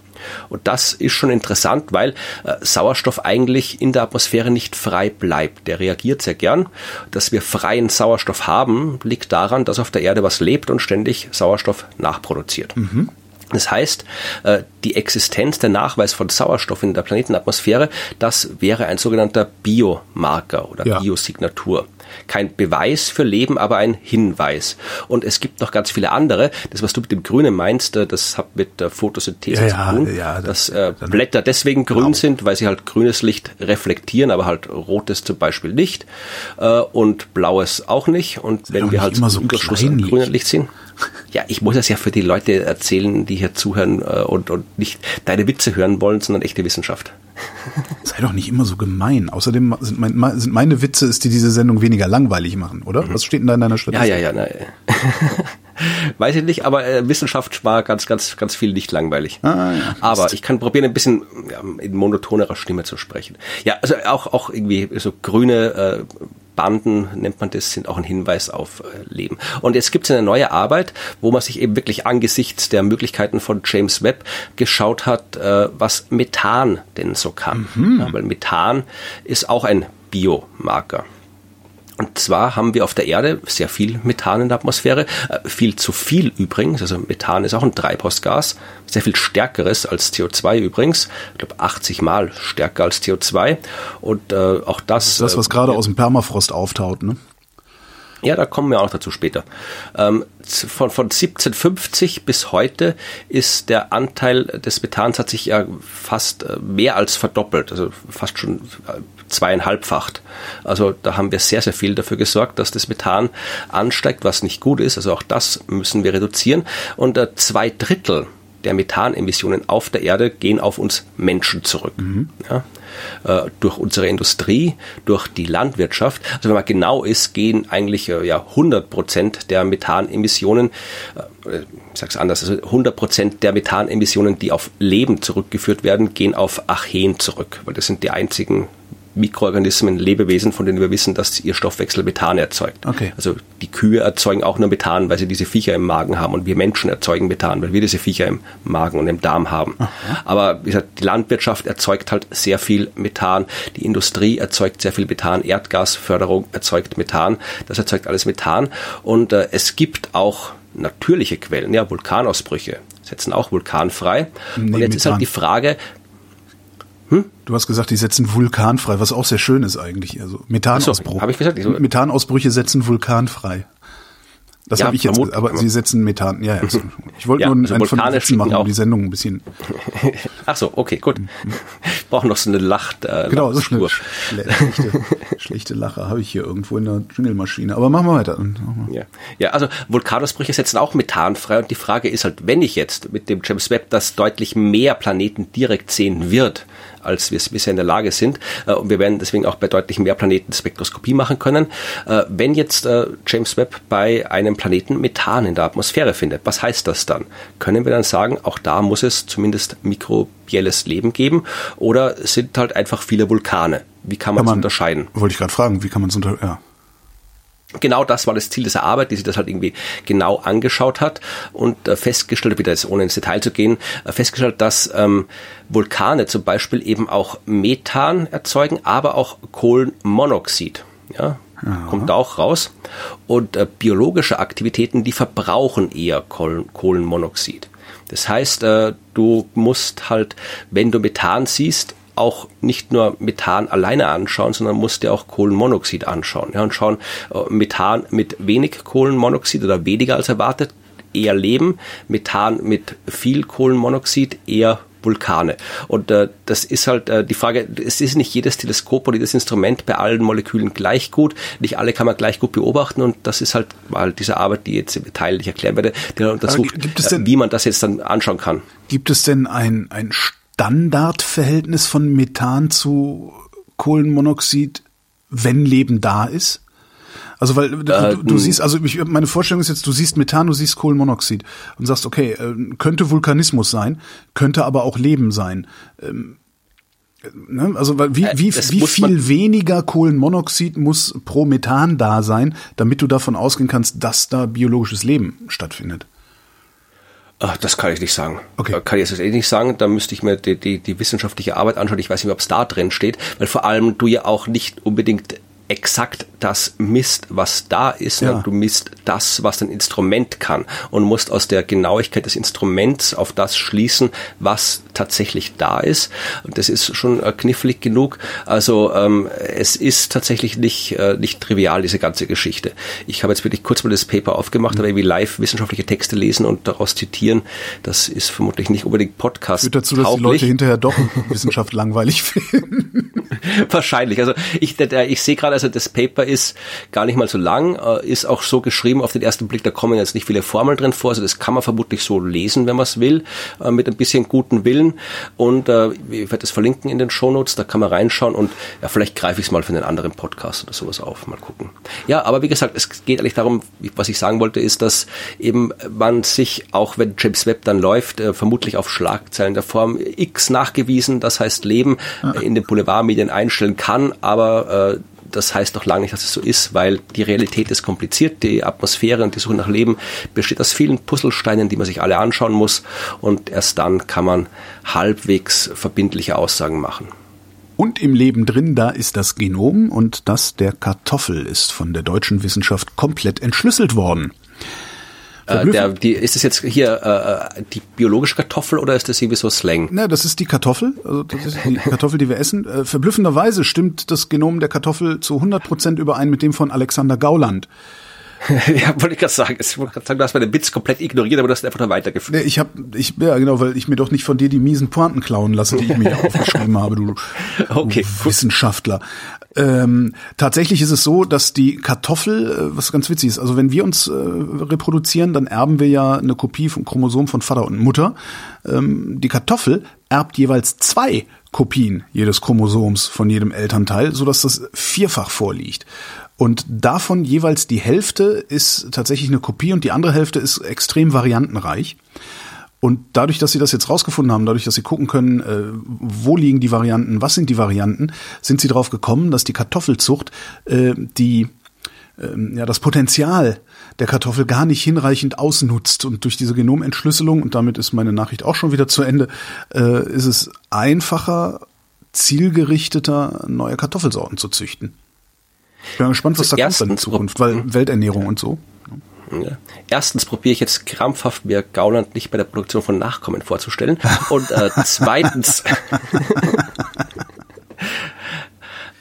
Und das ist schon interessant, weil äh, Sauerstoff eigentlich in der Atmosphäre nicht frei bleibt. Der reagiert sehr gern. Dass wir freien Sauerstoff haben, liegt daran, dass auf der Erde was lebt und ständig Sauerstoff nachproduziert. Mhm. Das heißt, äh, die Existenz, der Nachweis von Sauerstoff in der Planetenatmosphäre, das wäre ein sogenannter Biomarker oder ja. Biosignatur kein Beweis für Leben, aber ein Hinweis. Und es gibt noch ganz viele andere. Das, was du mit dem Grünen meinst, äh, das hat mit der Photosynthese ja, zu tun, ja, dass äh, Blätter deswegen grün genau. sind, weil sie halt grünes Licht reflektieren, aber halt rotes zum Beispiel nicht äh, und blaues auch nicht. Und wenn wir halt immer so Überschuss an grünem Licht sehen, ja, ich muss das ja für die Leute erzählen, die hier zuhören äh, und, und nicht deine Witze hören wollen, sondern echte Wissenschaft. Sei doch nicht immer so gemein. Außerdem sind, mein, sind meine Witze, ist die diese Sendung weniger langweilig machen, oder? Mhm. Was steht denn da in deiner Statistik? Ja, ja, ja. Nein. Weiß ich nicht, aber äh, Wissenschaft war ganz, ganz, ganz viel nicht langweilig. Ah, ja, aber ich kann probieren, ein bisschen ja, in monotonerer Stimme zu sprechen. Ja, also auch, auch irgendwie so grüne äh, Banden, nennt man das, sind auch ein Hinweis auf äh, Leben. Und jetzt gibt es eine neue Arbeit, wo man sich eben wirklich angesichts der Möglichkeiten von James Webb geschaut hat, äh, was Methan denn so kann. Mhm. Ja, weil Methan ist auch ein Biomarker. Und zwar haben wir auf der Erde sehr viel Methan in der Atmosphäre, äh, viel zu viel übrigens. Also Methan ist auch ein Treibhausgas, sehr viel stärkeres als CO2 übrigens. Ich glaube 80 Mal stärker als CO2. Und äh, auch das. Das ist das, was äh, gerade aus dem Permafrost auftaut, ne? Ja, da kommen wir auch dazu später. Ähm, von, von 1750 bis heute ist der Anteil des Methans hat sich ja fast äh, mehr als verdoppelt, also fast schon äh, zweieinhalbfacht. Also da haben wir sehr, sehr viel dafür gesorgt, dass das Methan ansteigt, was nicht gut ist. Also auch das müssen wir reduzieren. Und äh, zwei Drittel der Methanemissionen auf der Erde gehen auf uns Menschen zurück. Mhm. Ja, äh, durch unsere Industrie, durch die Landwirtschaft. Also wenn man genau ist, gehen eigentlich äh, ja 100 Prozent der Methanemissionen, äh, ich sage es anders, also 100 Prozent der Methanemissionen, die auf Leben zurückgeführt werden, gehen auf Archeen zurück, weil das sind die einzigen Mikroorganismen, Lebewesen, von denen wir wissen, dass ihr Stoffwechsel Methan erzeugt. Okay. Also die Kühe erzeugen auch nur Methan, weil sie diese Viecher im Magen haben und wir Menschen erzeugen Methan, weil wir diese Viecher im Magen und im Darm haben. Aha. Aber wie gesagt, die Landwirtschaft erzeugt halt sehr viel Methan, die Industrie erzeugt sehr viel Methan, Erdgasförderung erzeugt Methan, das erzeugt alles Methan und äh, es gibt auch natürliche Quellen, ja, Vulkanausbrüche setzen auch Vulkan frei. Nee, und jetzt Methan. ist halt die Frage, hm? Du hast gesagt, die setzen Vulkan frei, was auch sehr schön ist eigentlich. Also Methanausbruch. So, habe ich gesagt? Ich Methanausbrüche setzen Vulkan frei. Das ja, habe ich jetzt, aber Sie setzen Methan. Ja, ja. Ich wollte ja, nur also einen von Witzen machen, um die Sendung ein bisschen. Ach so, okay, gut. Ich brauche noch so eine Lacht. Äh, genau, so eine schlechte, schlechte Lache habe ich hier irgendwo in der Dschungelmaschine. Aber machen wir weiter. Ja, ja also Vulkanausbrüche setzen auch Methan frei und die Frage ist halt, wenn ich jetzt mit dem James Webb das deutlich mehr Planeten direkt sehen wird, als wir es bisher in der Lage sind. Äh, und wir werden deswegen auch bei deutlich mehr Planeten Spektroskopie machen können. Äh, wenn jetzt äh, James Webb bei einem Planeten Methan in der Atmosphäre findet, was heißt das dann? Können wir dann sagen, auch da muss es zumindest mikrobielles Leben geben oder sind halt einfach viele Vulkane? Wie kann man es unterscheiden? Wollte ich gerade fragen, wie kann man es unterscheiden? Ja genau das war das Ziel dieser Arbeit, die sich das halt irgendwie genau angeschaut hat und äh, festgestellt, wieder jetzt ohne ins Detail zu gehen, äh, festgestellt, dass ähm, Vulkane zum Beispiel eben auch Methan erzeugen, aber auch Kohlenmonoxid. Ja, Aha. kommt da auch raus. Und äh, biologische Aktivitäten, die verbrauchen eher Kohlen, Kohlenmonoxid. Das heißt, äh, du musst halt, wenn du Methan siehst, auch nicht nur Methan alleine anschauen, sondern musst dir auch Kohlenmonoxid anschauen. Ja, und schauen, äh, Methan mit wenig Kohlenmonoxid oder weniger als erwartet, eher Leben, Methan mit viel Kohlenmonoxid eher Vulkane. Und äh, das ist halt äh, die Frage, es ist nicht jedes Teleskop oder jedes Instrument bei allen Molekülen gleich gut. Nicht alle kann man gleich gut beobachten und das ist halt mal diese Arbeit, die jetzt im Detail ich erklären werde, die untersucht, denn, wie man das jetzt dann anschauen kann. Gibt es denn ein, ein Standardverhältnis von Methan zu Kohlenmonoxid, wenn Leben da ist? Also weil du, äh, du siehst, also ich, meine Vorstellung ist jetzt, du siehst Methan, du siehst Kohlenmonoxid und sagst, okay, äh, könnte Vulkanismus sein, könnte aber auch Leben sein. Ähm, ne? Also wie, äh, wie, wie viel weniger Kohlenmonoxid muss pro Methan da sein, damit du davon ausgehen kannst, dass da biologisches Leben stattfindet? Ach, das kann ich nicht sagen. Okay. Kann ich jetzt eh nicht sagen. Da müsste ich mir die, die, die wissenschaftliche Arbeit anschauen. Ich weiß nicht, ob es da drin steht, weil vor allem du ja auch nicht unbedingt exakt das misst, was da ist. Ja. Du misst das, was ein Instrument kann und musst aus der Genauigkeit des Instruments auf das schließen, was tatsächlich da ist. Und das ist schon äh, knifflig genug. Also ähm, es ist tatsächlich nicht, äh, nicht trivial, diese ganze Geschichte. Ich habe jetzt wirklich kurz mal das Paper aufgemacht, mhm. aber wie live wissenschaftliche Texte lesen und daraus zitieren, das ist vermutlich nicht unbedingt Podcast. Führt dazu, dass die Leute hinterher doch Wissenschaft langweilig finden. Wahrscheinlich. Also ich, ich sehe gerade, also das Paper ist gar nicht mal so lang, äh, ist auch so geschrieben auf den ersten Blick, da kommen jetzt nicht viele Formeln drin vor, also das kann man vermutlich so lesen, wenn man es will, äh, mit ein bisschen guten Willen und äh, ich werde das verlinken in den Shownotes, da kann man reinschauen und ja, vielleicht greife ich es mal für einen anderen Podcast oder sowas auf, mal gucken. Ja, aber wie gesagt, es geht eigentlich darum, was ich sagen wollte, ist, dass eben man sich, auch wenn James Webb dann läuft, vermutlich auf Schlagzeilen der Form X nachgewiesen, das heißt Leben, in den Boulevardmedien einstellen kann, aber das heißt doch lange nicht, dass es so ist, weil die Realität ist kompliziert. Die Atmosphäre und die Suche nach Leben besteht aus vielen Puzzlesteinen, die man sich alle anschauen muss. Und erst dann kann man halbwegs verbindliche Aussagen machen. Und im Leben drin, da ist das Genom und das der Kartoffel ist von der deutschen Wissenschaft komplett entschlüsselt worden. Äh, der, die, ist das jetzt hier äh, die biologische Kartoffel oder ist das irgendwie so Slang? Na, das ist die Kartoffel, also das ist die Kartoffel, die wir essen. Äh, verblüffenderweise stimmt das Genom der Kartoffel zu 100 Prozent überein mit dem von Alexander Gauland. ja, wollte ich gerade sagen. Ich wollte gerade sagen, du hast meine Bits komplett ignoriert, aber du hast einfach nur weitergeführt. Nee, ich habe, ich, ja genau, weil ich mir doch nicht von dir die miesen Pointen klauen lasse, die ich mir aufgeschrieben habe, du, okay, du Wissenschaftler. Ähm, tatsächlich ist es so, dass die Kartoffel, äh, was ganz witzig ist, also wenn wir uns äh, reproduzieren, dann erben wir ja eine Kopie vom Chromosom von Vater und Mutter. Ähm, die Kartoffel erbt jeweils zwei Kopien jedes Chromosoms von jedem Elternteil, so dass das vierfach vorliegt. Und davon jeweils die Hälfte ist tatsächlich eine Kopie und die andere Hälfte ist extrem variantenreich. Und dadurch, dass sie das jetzt rausgefunden haben, dadurch, dass sie gucken können, äh, wo liegen die Varianten, was sind die Varianten, sind sie darauf gekommen, dass die Kartoffelzucht äh, die äh, ja das Potenzial der Kartoffel gar nicht hinreichend ausnutzt und durch diese Genomentschlüsselung und damit ist meine Nachricht auch schon wieder zu Ende, äh, ist es einfacher, zielgerichteter neue Kartoffelsorten zu züchten. Ich bin gespannt, was also da kommt in Zukunft, weil Welternährung und so. Ja. Erstens probiere ich jetzt krampfhaft, mir Gauland nicht bei der Produktion von Nachkommen vorzustellen. Und äh, zweitens,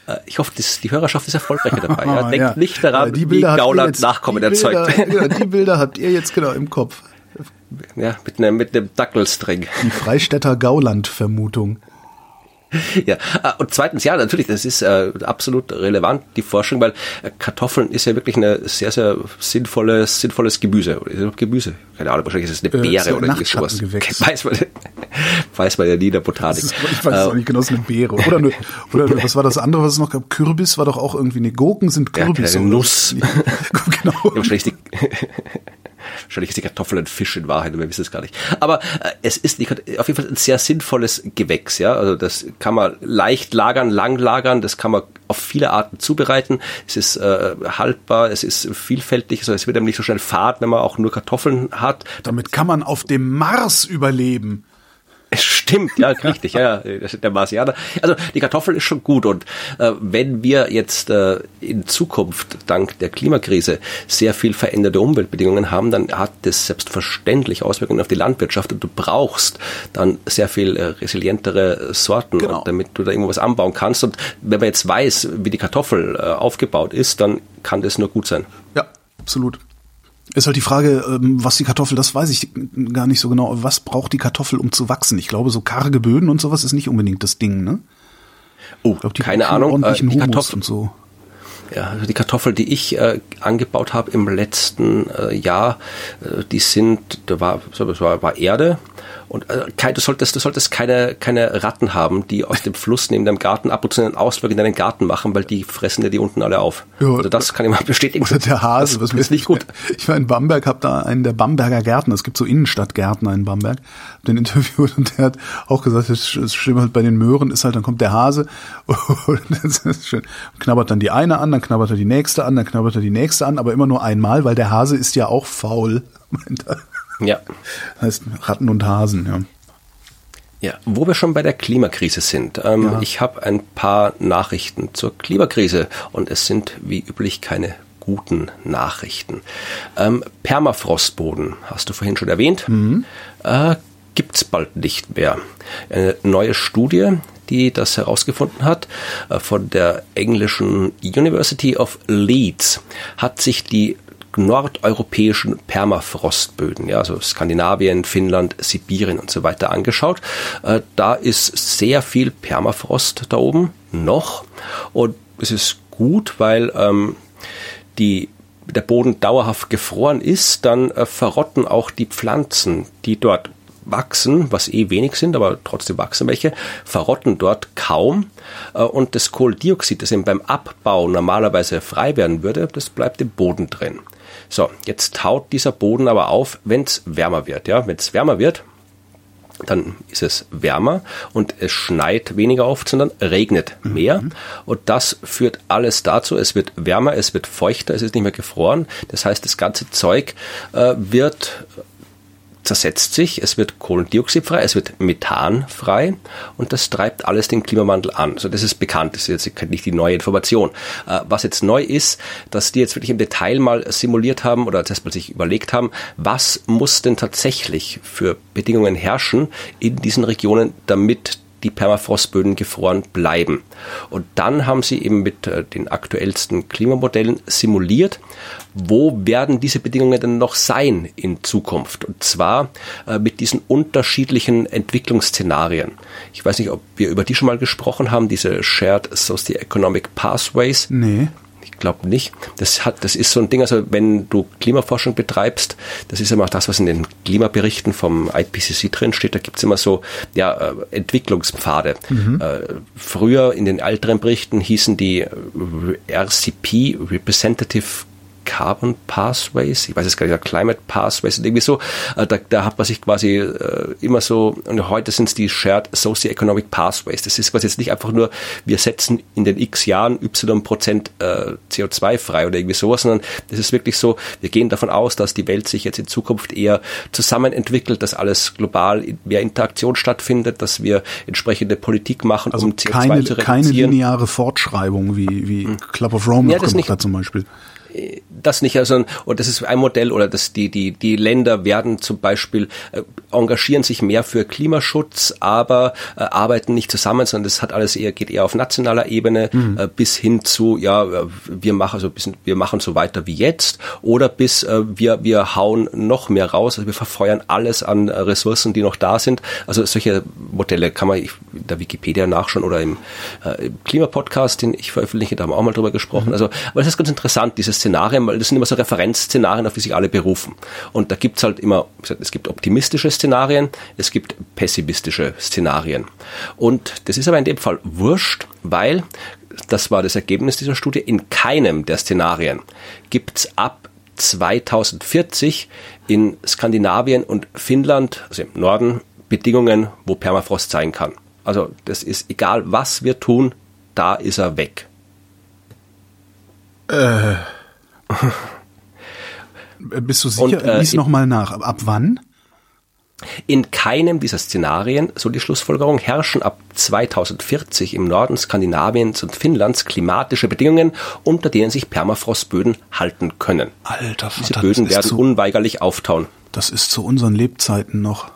äh, ich hoffe, die Hörerschaft ist erfolgreicher dabei. Ja. Denkt ja. nicht daran, die wie Gauland jetzt, Nachkommen Bilder, erzeugt. Ja, die Bilder habt ihr jetzt genau im Kopf. Ja, mit einem, mit einem Dackelstring. Die Freistädter Gauland-Vermutung. Ja, ah, und zweitens, ja, natürlich, das ist äh, absolut relevant, die Forschung, weil äh, Kartoffeln ist ja wirklich eine sehr, sehr sinnvolles, sinnvolles Gemüse. Gemüse? Keine Ahnung, wahrscheinlich ist es eine äh, Beere äh, oder sowas. Weiß man, weiß man ja nie in der Botanik. Ist, ich weiß es auch nicht genau, es ist eine Beere. Oder, eine, oder was war das andere, was es noch gab? Kürbis war doch auch irgendwie, eine Gurken sind Kürbis. Ja, eine Nuss. genau. Ja, wahrscheinlich die, Wahrscheinlich ist die Kartoffel ein Fisch in Wahrheit, wir wissen es gar nicht. Aber äh, es ist auf jeden Fall ein sehr sinnvolles Gewächs, ja. Also das kann man leicht lagern, lang lagern, das kann man auf viele Arten zubereiten. Es ist äh, haltbar, es ist vielfältig, also es wird einem nicht so schnell fad, wenn man auch nur Kartoffeln hat. Damit kann man auf dem Mars überleben. Es stimmt, ja, richtig, ja, der Marsianer. Also die Kartoffel ist schon gut und äh, wenn wir jetzt äh, in Zukunft dank der Klimakrise sehr viel veränderte Umweltbedingungen haben, dann hat das selbstverständlich Auswirkungen auf die Landwirtschaft und du brauchst dann sehr viel äh, resilientere Sorten, genau. damit du da irgendwas anbauen kannst. Und wenn man jetzt weiß, wie die Kartoffel äh, aufgebaut ist, dann kann das nur gut sein. Ja, absolut. Ist halt die Frage, ähm, was die Kartoffel, das weiß ich gar nicht so genau. Was braucht die Kartoffel, um zu wachsen? Ich glaube, so karge Böden und sowas ist nicht unbedingt das Ding, ne? Oh, glaub, keine Ahnung. Äh, die Kartoffel und so. Ja, also die Kartoffel, die ich äh, angebaut habe im letzten äh, Jahr, äh, die sind, da war, das war, war Erde und äh, du solltest, du solltest keine, keine Ratten haben, die aus dem Fluss neben deinem Garten ab und zu einen Ausflug in deinen Garten machen, weil die fressen dir die unten alle auf. Ja, also das kann ich mal bestätigen. Oder der Hase, das was ist nicht gut. Ich war in Bamberg, habe da einen der Bamberger Gärtner, es gibt so Innenstadtgärtner in Bamberg, den interviewt und der hat auch gesagt, es ist schlimm halt bei den Möhren ist halt, dann kommt der Hase und das ist schön, knabbert dann die eine an, dann knabbert er die nächste an, dann knabbert er die nächste an, aber immer nur einmal, weil der Hase ist ja auch faul. Ja. Heißt Ratten und Hasen, ja. Ja, wo wir schon bei der Klimakrise sind. Ähm, ja. Ich habe ein paar Nachrichten zur Klimakrise und es sind wie üblich keine guten Nachrichten. Ähm, Permafrostboden, hast du vorhin schon erwähnt, mhm. äh, gibt's bald nicht mehr. Eine neue Studie, die das herausgefunden hat, äh, von der englischen University of Leeds, hat sich die nordeuropäischen Permafrostböden, ja, also Skandinavien, Finnland, Sibirien und so weiter angeschaut. Äh, da ist sehr viel Permafrost da oben noch und es ist gut, weil ähm, die der Boden dauerhaft gefroren ist, dann äh, verrotten auch die Pflanzen, die dort wachsen, was eh wenig sind, aber trotzdem wachsen welche, verrotten dort kaum. Äh, und das Kohlendioxid, das eben beim Abbau normalerweise frei werden würde, das bleibt im Boden drin. So, jetzt taut dieser Boden aber auf, wenn es wärmer wird. Ja, wenn es wärmer wird, dann ist es wärmer und es schneit weniger oft, sondern regnet mehr. Mhm. Und das führt alles dazu, es wird wärmer, es wird feuchter, es ist nicht mehr gefroren. Das heißt, das ganze Zeug äh, wird zersetzt sich, es wird Kohlendioxid frei, es wird Methan frei und das treibt alles den Klimawandel an. Also das ist bekannt, das ist jetzt nicht die neue Information. Äh, was jetzt neu ist, dass die jetzt wirklich im Detail mal simuliert haben oder das mal sich überlegt haben, was muss denn tatsächlich für Bedingungen herrschen in diesen Regionen, damit die Permafrostböden gefroren bleiben. Und dann haben sie eben mit äh, den aktuellsten Klimamodellen simuliert, wo werden diese Bedingungen denn noch sein in Zukunft? Und zwar äh, mit diesen unterschiedlichen Entwicklungsszenarien. Ich weiß nicht, ob wir über die schon mal gesprochen haben, diese Shared Socioeconomic Pathways. Nee glaube nicht. Das hat, das ist so ein Ding, also wenn du Klimaforschung betreibst, das ist immer auch das, was in den Klimaberichten vom IPCC drin steht, da gibt's immer so ja, äh, Entwicklungspfade. Mhm. Äh, früher in den älteren Berichten hießen die RCP, Representative Carbon Pathways, ich weiß es gar nicht, Climate Pathways und irgendwie so, äh, da, da hat man sich quasi äh, immer so, und heute sind es die Shared Socioeconomic Pathways. Das ist quasi jetzt nicht einfach nur, wir setzen in den x Jahren y Prozent äh, CO2 frei oder irgendwie sowas, sondern das ist wirklich so, wir gehen davon aus, dass die Welt sich jetzt in Zukunft eher zusammen entwickelt, dass alles global mehr Interaktion stattfindet, dass wir entsprechende Politik machen, also um CO2 keine, zu reduzieren. Keine lineare Fortschreibung wie, wie hm. Club of Rome ja, das nicht, hat zum Beispiel das nicht, also und das ist ein Modell oder dass die die die Länder werden zum Beispiel äh, engagieren sich mehr für Klimaschutz, aber äh, arbeiten nicht zusammen, sondern das hat alles eher geht eher auf nationaler Ebene mhm. äh, bis hin zu ja wir machen also bisschen, wir machen so weiter wie jetzt oder bis äh, wir wir hauen noch mehr raus, also wir verfeuern alles an äh, Ressourcen, die noch da sind. Also solche Modelle kann man in der Wikipedia nachschauen oder im, äh, im Klimapodcast, den ich veröffentliche, da haben wir auch mal drüber gesprochen. Mhm. Also aber das ist ganz interessant dieses Szenarien, weil das sind immer so Referenzszenarien, auf die sich alle berufen. Und da gibt's halt immer, es gibt optimistische Szenarien, es gibt pessimistische Szenarien. Und das ist aber in dem Fall wurscht, weil, das war das Ergebnis dieser Studie, in keinem der Szenarien gibt's ab 2040 in Skandinavien und Finnland, also im Norden, Bedingungen, wo Permafrost sein kann. Also das ist egal, was wir tun, da ist er weg. Äh. Bist du sicher? Und, äh, Lies nochmal nach. Ab wann? In keinem dieser Szenarien, so die Schlussfolgerung, herrschen ab 2040 im Norden Skandinaviens und Finnlands klimatische Bedingungen, unter denen sich Permafrostböden halten können. Alter Vater, Diese Böden werden zu, unweigerlich auftauen. Das ist zu unseren Lebzeiten noch.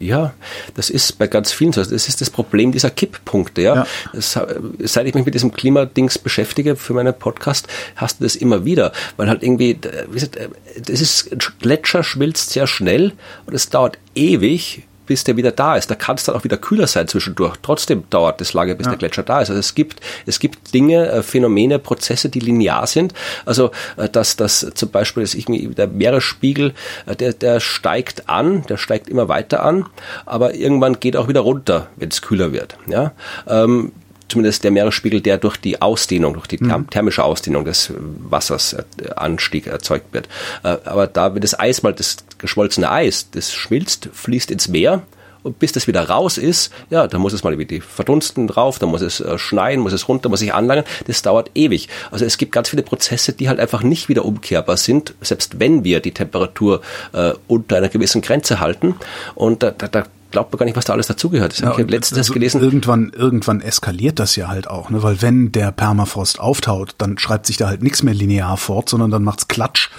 Ja, das ist bei ganz vielen so. Das ist das Problem dieser Kipppunkte. Ja, ja. Das, seit ich mich mit diesem Klimadings beschäftige für meinen Podcast, hast du das immer wieder, weil halt irgendwie, wie gesagt, das ist Gletscher schmilzt sehr schnell und es dauert ewig, bis der wieder da ist. Da kann es dann auch wieder kühler sein zwischendurch. Trotzdem dauert es lange, bis ja. der Gletscher da ist. Also es gibt, es gibt Dinge, äh, Phänomene, Prozesse, die linear sind. Also, äh, dass, dass zum Beispiel dass irgendwie der Meeresspiegel, äh, der, der steigt an, der steigt immer weiter an, aber irgendwann geht auch wieder runter, wenn es kühler wird. Ja. Ähm, zumindest der Meeresspiegel, der durch die Ausdehnung, durch die mhm. thermische Ausdehnung des Wassers Anstieg erzeugt wird. Aber da, wenn das Eis mal, das geschmolzene Eis, das schmilzt, fließt ins Meer und bis das wieder raus ist, ja, da muss es mal die verdunsten drauf, da muss es äh, schneien, muss es runter, muss sich anlangen. Das dauert ewig. Also es gibt ganz viele Prozesse, die halt einfach nicht wieder umkehrbar sind, selbst wenn wir die Temperatur äh, unter einer gewissen Grenze halten. Und da, da, da glaubt man gar nicht, was da alles dazugehört. Das ja, habe ich letztens also gelesen. Irgendwann, irgendwann eskaliert das ja halt auch, ne? weil wenn der Permafrost auftaut, dann schreibt sich da halt nichts mehr linear fort, sondern dann macht's Klatsch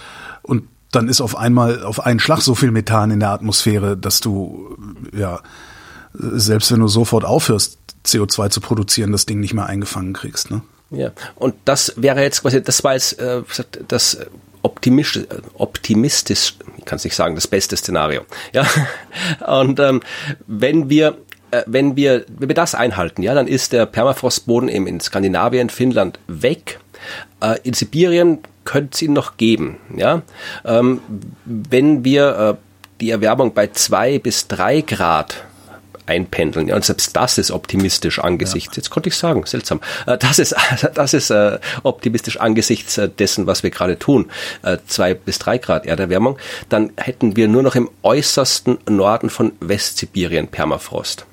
und dann ist auf einmal auf einen Schlag so viel Methan in der Atmosphäre, dass du ja selbst wenn du sofort aufhörst CO2 zu produzieren, das Ding nicht mehr eingefangen kriegst, ne? Ja, und das wäre jetzt quasi, das war jetzt äh, das optimistisch, optimistisch, ich kann es nicht sagen, das beste Szenario. Ja, und ähm, wenn wir äh, wenn wir wenn wir das einhalten, ja, dann ist der Permafrostboden eben in Skandinavien, Finnland weg. Äh, in Sibirien könnte es ihn noch geben. Ja? Ähm, wenn wir äh, die Erwärmung bei zwei bis drei Grad einpendeln. Ja, und selbst das ist optimistisch angesichts, ja. jetzt konnte ich sagen, seltsam, äh, das ist, das ist äh, optimistisch angesichts äh, dessen, was wir gerade tun, zwei bis drei Grad Erderwärmung, dann hätten wir nur noch im äußersten Norden von Westsibirien Permafrost.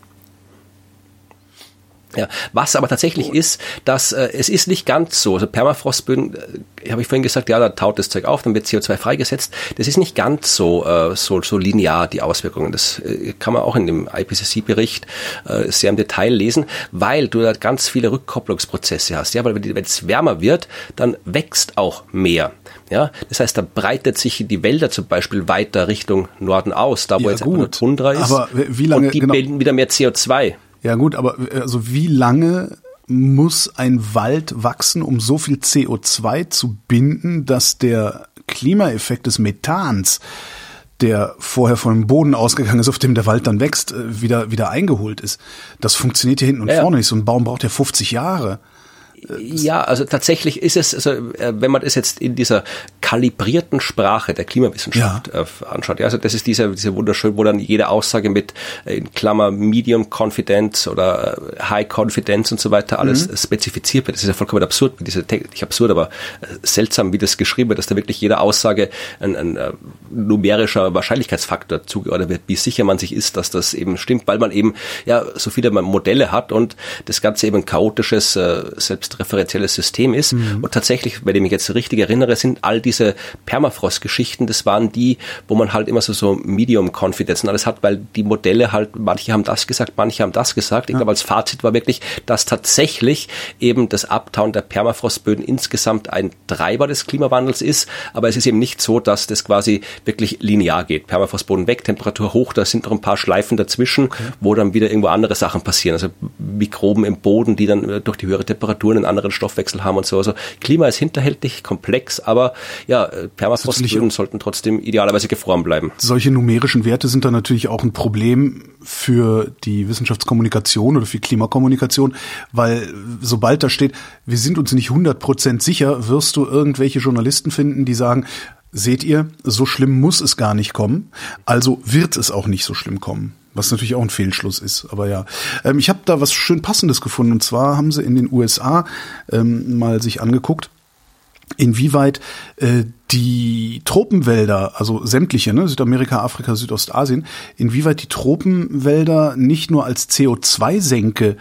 Ja, was aber tatsächlich ist, dass äh, es ist nicht ganz so. Also Permafrostböden, äh, habe ich vorhin gesagt, ja, da taut das Zeug auf, dann wird CO2 freigesetzt. Das ist nicht ganz so äh, so, so linear die Auswirkungen. Das äh, kann man auch in dem IPCC-Bericht äh, sehr im Detail lesen, weil du da ganz viele Rückkopplungsprozesse hast. Ja, weil wenn es wärmer wird, dann wächst auch mehr. Ja, das heißt, da breitet sich die Wälder zum Beispiel weiter Richtung Norden aus, da wo ja, jetzt gut, Tundra ist. Aber wie lange, und die genau. bilden wieder mehr CO2. Ja gut, aber äh, also wie lange muss ein Wald wachsen, um so viel CO2 zu binden, dass der Klimaeffekt des Methans, der vorher vom Boden ausgegangen ist, auf dem der Wald dann wächst, äh, wieder, wieder eingeholt ist. Das funktioniert hier hinten und ja. vorne nicht. So ein Baum braucht ja 50 Jahre. Ja, also tatsächlich ist es, also äh, wenn man das jetzt in dieser kalibrierten Sprache der Klimawissenschaft ja. Äh, anschaut, ja, also das ist diese, diese wunderschön, wo dann jede Aussage mit äh, in Klammer Medium Confidence oder High Confidence und so weiter alles mhm. spezifiziert wird. Das ist ja vollkommen absurd, wie diese, nicht absurd, aber seltsam, wie das geschrieben wird, dass da wirklich jeder Aussage ein, ein, ein numerischer Wahrscheinlichkeitsfaktor zugeordnet wird, wie sicher man sich ist, dass das eben stimmt, weil man eben ja so viele Modelle hat und das Ganze eben ein chaotisches, selbst referenzielles System ist. Mhm. Und tatsächlich, wenn ich mich jetzt richtig erinnere, sind all diese Permafrost-Geschichten, das waren die, wo man halt immer so, so Medium Confidence und alles hat, weil die Modelle halt, manche haben das gesagt, manche haben das gesagt. Ich ja. glaube, als Fazit war wirklich, dass tatsächlich eben das Abtauen der Permafrostböden insgesamt ein Treiber des Klimawandels ist, aber es ist eben nicht so, dass das quasi wirklich linear geht. Permafrostboden weg, Temperatur hoch, da sind noch ein paar Schleifen dazwischen, okay. wo dann wieder irgendwo andere Sachen passieren. Also Mikroben im Boden, die dann durch die höhere Temperatur einen anderen Stoffwechsel haben und so. Also Klima ist hinterhältig, komplex, aber ja, Permafrostböden sollten trotzdem idealerweise gefroren bleiben. Solche numerischen Werte sind dann natürlich auch ein Problem für die Wissenschaftskommunikation oder für Klimakommunikation, weil sobald da steht, wir sind uns nicht 100% sicher, wirst du irgendwelche Journalisten finden, die sagen, seht ihr, so schlimm muss es gar nicht kommen, also wird es auch nicht so schlimm kommen. Was natürlich auch ein Fehlschluss ist, aber ja. Ähm, ich habe da was schön Passendes gefunden. Und zwar haben sie in den USA ähm, mal sich angeguckt, inwieweit äh, die Tropenwälder, also sämtliche, ne, Südamerika, Afrika, Südostasien, inwieweit die Tropenwälder nicht nur als CO2-Senke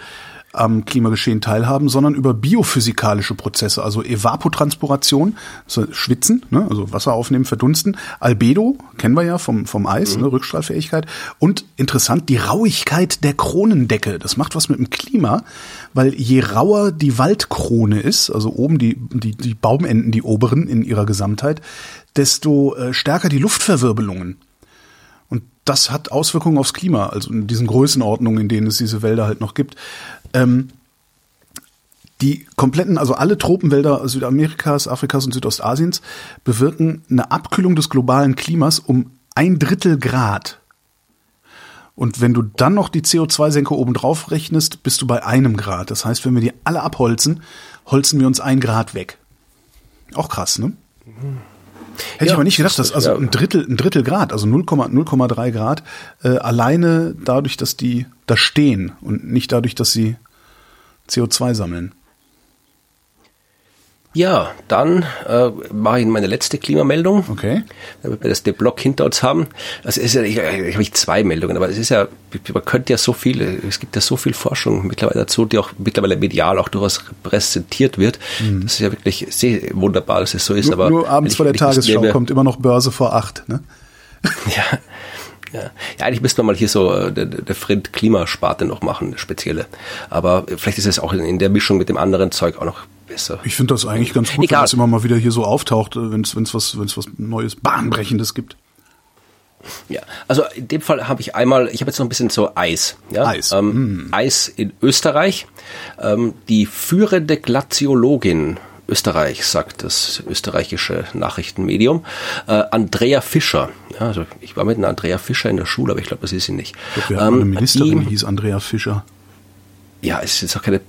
am Klimageschehen teilhaben, sondern über biophysikalische Prozesse, also Evapotranspiration, also Schwitzen, ne, also Wasser aufnehmen, verdunsten, Albedo, kennen wir ja vom, vom Eis, mhm. ne, Rückstrahlfähigkeit und interessant, die Rauigkeit der Kronendecke. Das macht was mit dem Klima, weil je rauer die Waldkrone ist, also oben die, die, die Baumenden, die oberen in ihrer Gesamtheit, desto äh, stärker die Luftverwirbelungen. Und das hat Auswirkungen aufs Klima, also in diesen Größenordnungen, in denen es diese Wälder halt noch gibt. Ähm, die kompletten, also alle Tropenwälder Südamerikas, Afrikas und Südostasiens bewirken eine Abkühlung des globalen Klimas um ein Drittel Grad. Und wenn du dann noch die CO2-Senke oben drauf rechnest, bist du bei einem Grad. Das heißt, wenn wir die alle abholzen, holzen wir uns ein Grad weg. Auch krass, ne? Hätte ja, ich aber nicht gedacht, dass also ein Drittel, ein Drittel Grad, also 0,3 Grad, äh, alleine dadurch, dass die da stehen und nicht dadurch, dass sie CO2 sammeln. Ja, dann äh, mache ich meine letzte Klimameldung. Okay. Damit wir das den Block hinter uns haben. Also ist ja, ich, ich habe zwei Meldungen, aber es ist ja, man könnte ja so viel, es gibt ja so viel Forschung mittlerweile dazu, die auch mittlerweile medial auch durchaus präsentiert wird. Mhm. Das ist ja wirklich sehr wunderbar, dass es so ist. Nur, aber nur abends vor der Tagesschau kommt immer noch Börse vor acht, ne? ja. Ja. ja, eigentlich müsste man mal hier so äh, der, der Frind Klimasparte noch machen, spezielle. Aber vielleicht ist es auch in, in der Mischung mit dem anderen Zeug auch noch besser. Ich finde das eigentlich ganz gut, Egal. wenn das immer mal wieder hier so auftaucht, äh, wenn es was, wenn's was Neues, Bahnbrechendes gibt. Ja, also in dem Fall habe ich einmal, ich habe jetzt noch ein bisschen so Eis. Ja? Eis. Ähm, mm. Eis in Österreich. Ähm, die führende Glaziologin Österreich, sagt das österreichische Nachrichtenmedium. Äh, Andrea Fischer. Ja, also ich war mit einer Andrea Fischer in der Schule, aber ich glaube, das ist sie nicht. Ich glaub, wir ähm, eine Ministerin, die hieß Andrea Fischer ja, es ist auch keine,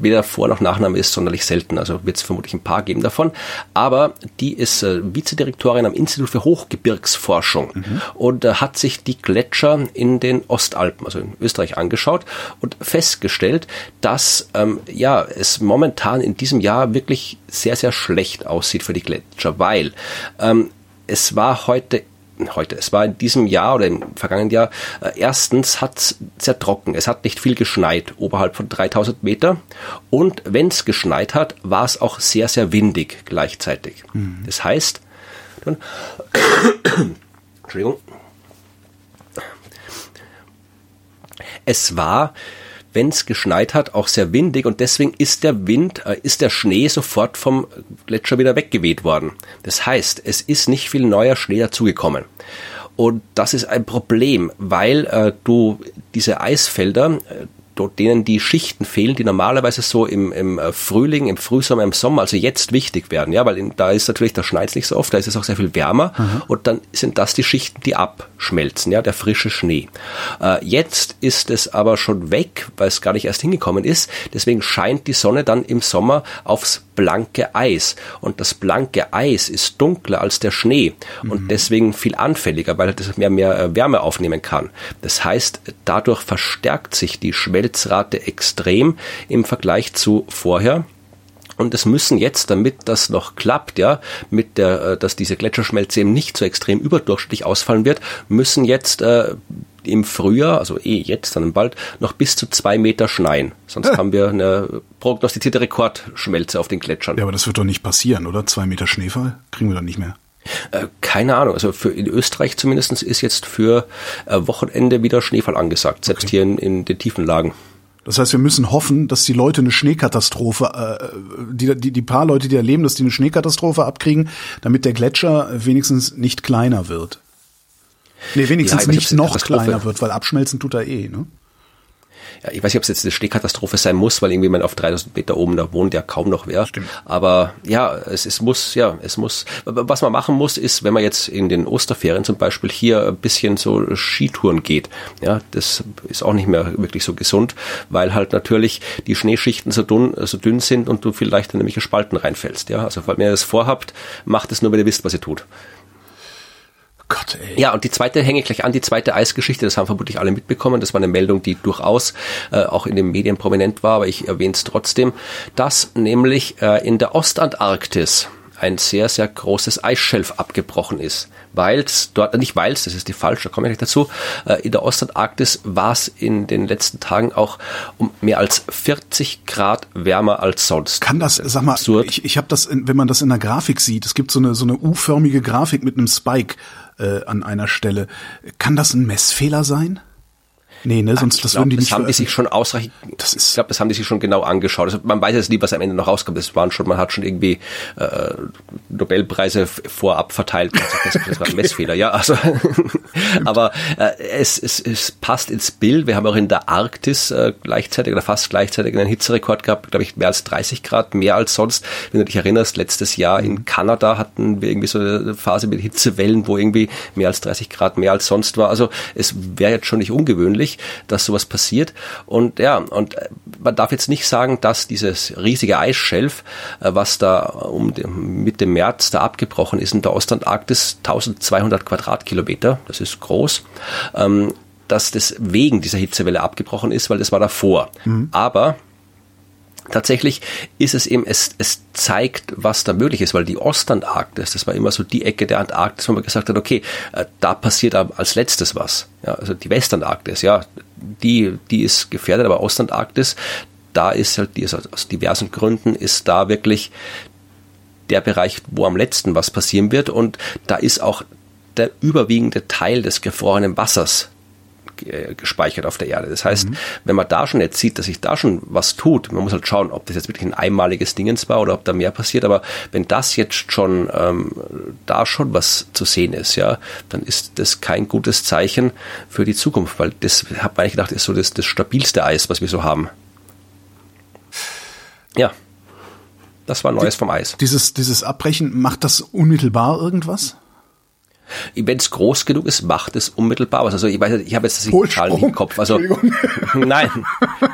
weder Vor- noch Nachname ist sonderlich selten, also wird es vermutlich ein paar geben davon. Aber die ist äh, Vizedirektorin am Institut für Hochgebirgsforschung mhm. und äh, hat sich die Gletscher in den Ostalpen, also in Österreich, angeschaut und festgestellt, dass ähm, ja es momentan in diesem Jahr wirklich sehr, sehr schlecht aussieht für die Gletscher, weil ähm, es war heute heute, es war in diesem Jahr oder im vergangenen Jahr, äh, erstens hat es sehr trocken, es hat nicht viel geschneit, oberhalb von 3000 Meter und wenn es geschneit hat, war es auch sehr, sehr windig gleichzeitig. Mhm. Das heißt, dann, Entschuldigung, es war wenn es geschneit hat, auch sehr windig und deswegen ist der Wind, äh, ist der Schnee sofort vom Gletscher wieder weggeweht worden. Das heißt, es ist nicht viel neuer Schnee dazugekommen. Und das ist ein Problem, weil äh, du diese Eisfelder, äh, denen die Schichten fehlen, die normalerweise so im, im äh, Frühling, im Frühsommer, im Sommer, also jetzt wichtig werden, ja, weil in, da ist natürlich, da schneit nicht so oft, da ist es auch sehr viel wärmer mhm. und dann sind das die Schichten, die abschmelzen, ja, der frische Schnee. Äh, jetzt ist es aber schon weg, weil es gar nicht erst hingekommen ist, deswegen scheint die Sonne dann im Sommer aufs blanke Eis und das blanke Eis ist dunkler als der Schnee mhm. und deswegen viel anfälliger, weil es mehr, mehr äh, Wärme aufnehmen kann. Das heißt, dadurch verstärkt sich die Schwelle Schmelzrate extrem im Vergleich zu vorher. Und es müssen jetzt, damit das noch klappt, ja, mit der, äh, dass diese Gletscherschmelze eben nicht so extrem überdurchschnittlich ausfallen wird, müssen jetzt äh, im Frühjahr, also eh jetzt dann bald, noch bis zu zwei Meter schneien. Sonst ja. haben wir eine prognostizierte Rekordschmelze auf den Gletschern. Ja, aber das wird doch nicht passieren, oder? Zwei Meter Schneefall kriegen wir dann nicht mehr. Äh, keine Ahnung. Also für in Österreich zumindest ist jetzt für äh, Wochenende wieder Schneefall angesagt, selbst okay. hier in, in den tiefen Lagen. Das heißt, wir müssen hoffen, dass die Leute eine Schneekatastrophe, äh, die, die, die paar Leute, die erleben, dass die eine Schneekatastrophe abkriegen, damit der Gletscher wenigstens nicht kleiner wird. Nee, wenigstens ja, nicht noch kleiner wird, weil abschmelzen tut er eh, ne? Ich weiß nicht, ob es jetzt eine Schneekatastrophe sein muss, weil irgendwie man auf 3000 Meter oben, da wohnt ja kaum noch wer. Stimmt. Aber ja, es, es muss, ja, es muss, was man machen muss, ist, wenn man jetzt in den Osterferien zum Beispiel hier ein bisschen so Skitouren geht, ja, das ist auch nicht mehr wirklich so gesund, weil halt natürlich die Schneeschichten so dünn, so dünn sind und du viel leichter nämlich Spalten reinfällst, ja. Also, wenn ihr das vorhabt, macht es nur, wenn ihr wisst, was ihr tut. Gott, ey. Ja, und die zweite hänge gleich an, die zweite Eisgeschichte, das haben vermutlich alle mitbekommen. Das war eine Meldung, die durchaus äh, auch in den Medien prominent war, aber ich erwähne es trotzdem, dass nämlich äh, in der Ostantarktis ein sehr, sehr großes Eisschelf abgebrochen ist. Weil es dort, nicht weil es, das ist die falsche, da komme ich gleich dazu, äh, in der Ostantarktis war es in den letzten Tagen auch um mehr als 40 Grad wärmer als sonst. Kann das, sag mal, Absurd. ich, ich habe das, wenn man das in der Grafik sieht, es gibt so eine, so eine U-förmige Grafik mit einem Spike äh, an einer Stelle. Kann das ein Messfehler sein? Nee, ne, sonst das glaub, würden die das nicht haben die sich schon ausreichend, Das ist- ich glaube, das haben die sich schon genau angeschaut. Also man weiß jetzt nie, was am Ende noch rauskommt. Das waren schon, man hat schon irgendwie äh, Nobelpreise vorab verteilt. festgestellt, Das war ein Messfehler, ja. Also, aber äh, es, es, es passt ins Bild. Wir haben auch in der Arktis äh, gleichzeitig oder fast gleichzeitig einen Hitzerekord gehabt, glaube ich, mehr als 30 Grad, mehr als sonst. Wenn du dich erinnerst, letztes Jahr in Kanada hatten wir irgendwie so eine Phase mit Hitzewellen, wo irgendwie mehr als 30 Grad mehr als sonst war. Also es wäre jetzt schon nicht ungewöhnlich, dass sowas passiert. Und ja, und äh, man darf jetzt nicht sagen, dass dieses riesige Eisschelf, äh, was da um Mitte März da abgebrochen ist in der Ostantarktis, 1200 Quadratkilometer, das ist groß, ähm, dass das wegen dieser Hitzewelle abgebrochen ist, weil das war davor. Aber tatsächlich ist es eben, es, es zeigt, was da möglich ist, weil die Ostantarktis, das war immer so die Ecke der Antarktis, wo man gesagt hat, okay, äh, da passiert als letztes was. Ja, also die Westantarktis, ja, die, die ist gefährdet, aber Ostantarktis, da ist halt, die ist aus diversen Gründen, ist da wirklich der Bereich, wo am letzten was passieren wird und da ist auch der überwiegende Teil des gefrorenen Wassers gespeichert auf der Erde. Das heißt, wenn man da schon jetzt sieht, dass sich da schon was tut, man muss halt schauen, ob das jetzt wirklich ein einmaliges Dingens war oder ob da mehr passiert, aber wenn das jetzt schon ähm, da schon was zu sehen ist, ja, dann ist das kein gutes Zeichen für die Zukunft, weil das man eigentlich gedacht, ist so das, das stabilste Eis, was wir so haben. Ja. Das war Neues vom Eis. Dieses, dieses Abbrechen, macht das unmittelbar irgendwas? Wenn es groß genug ist, macht es unmittelbar was. Also ich weiß, ich habe jetzt die Zahlen nicht im Kopf. Also nein,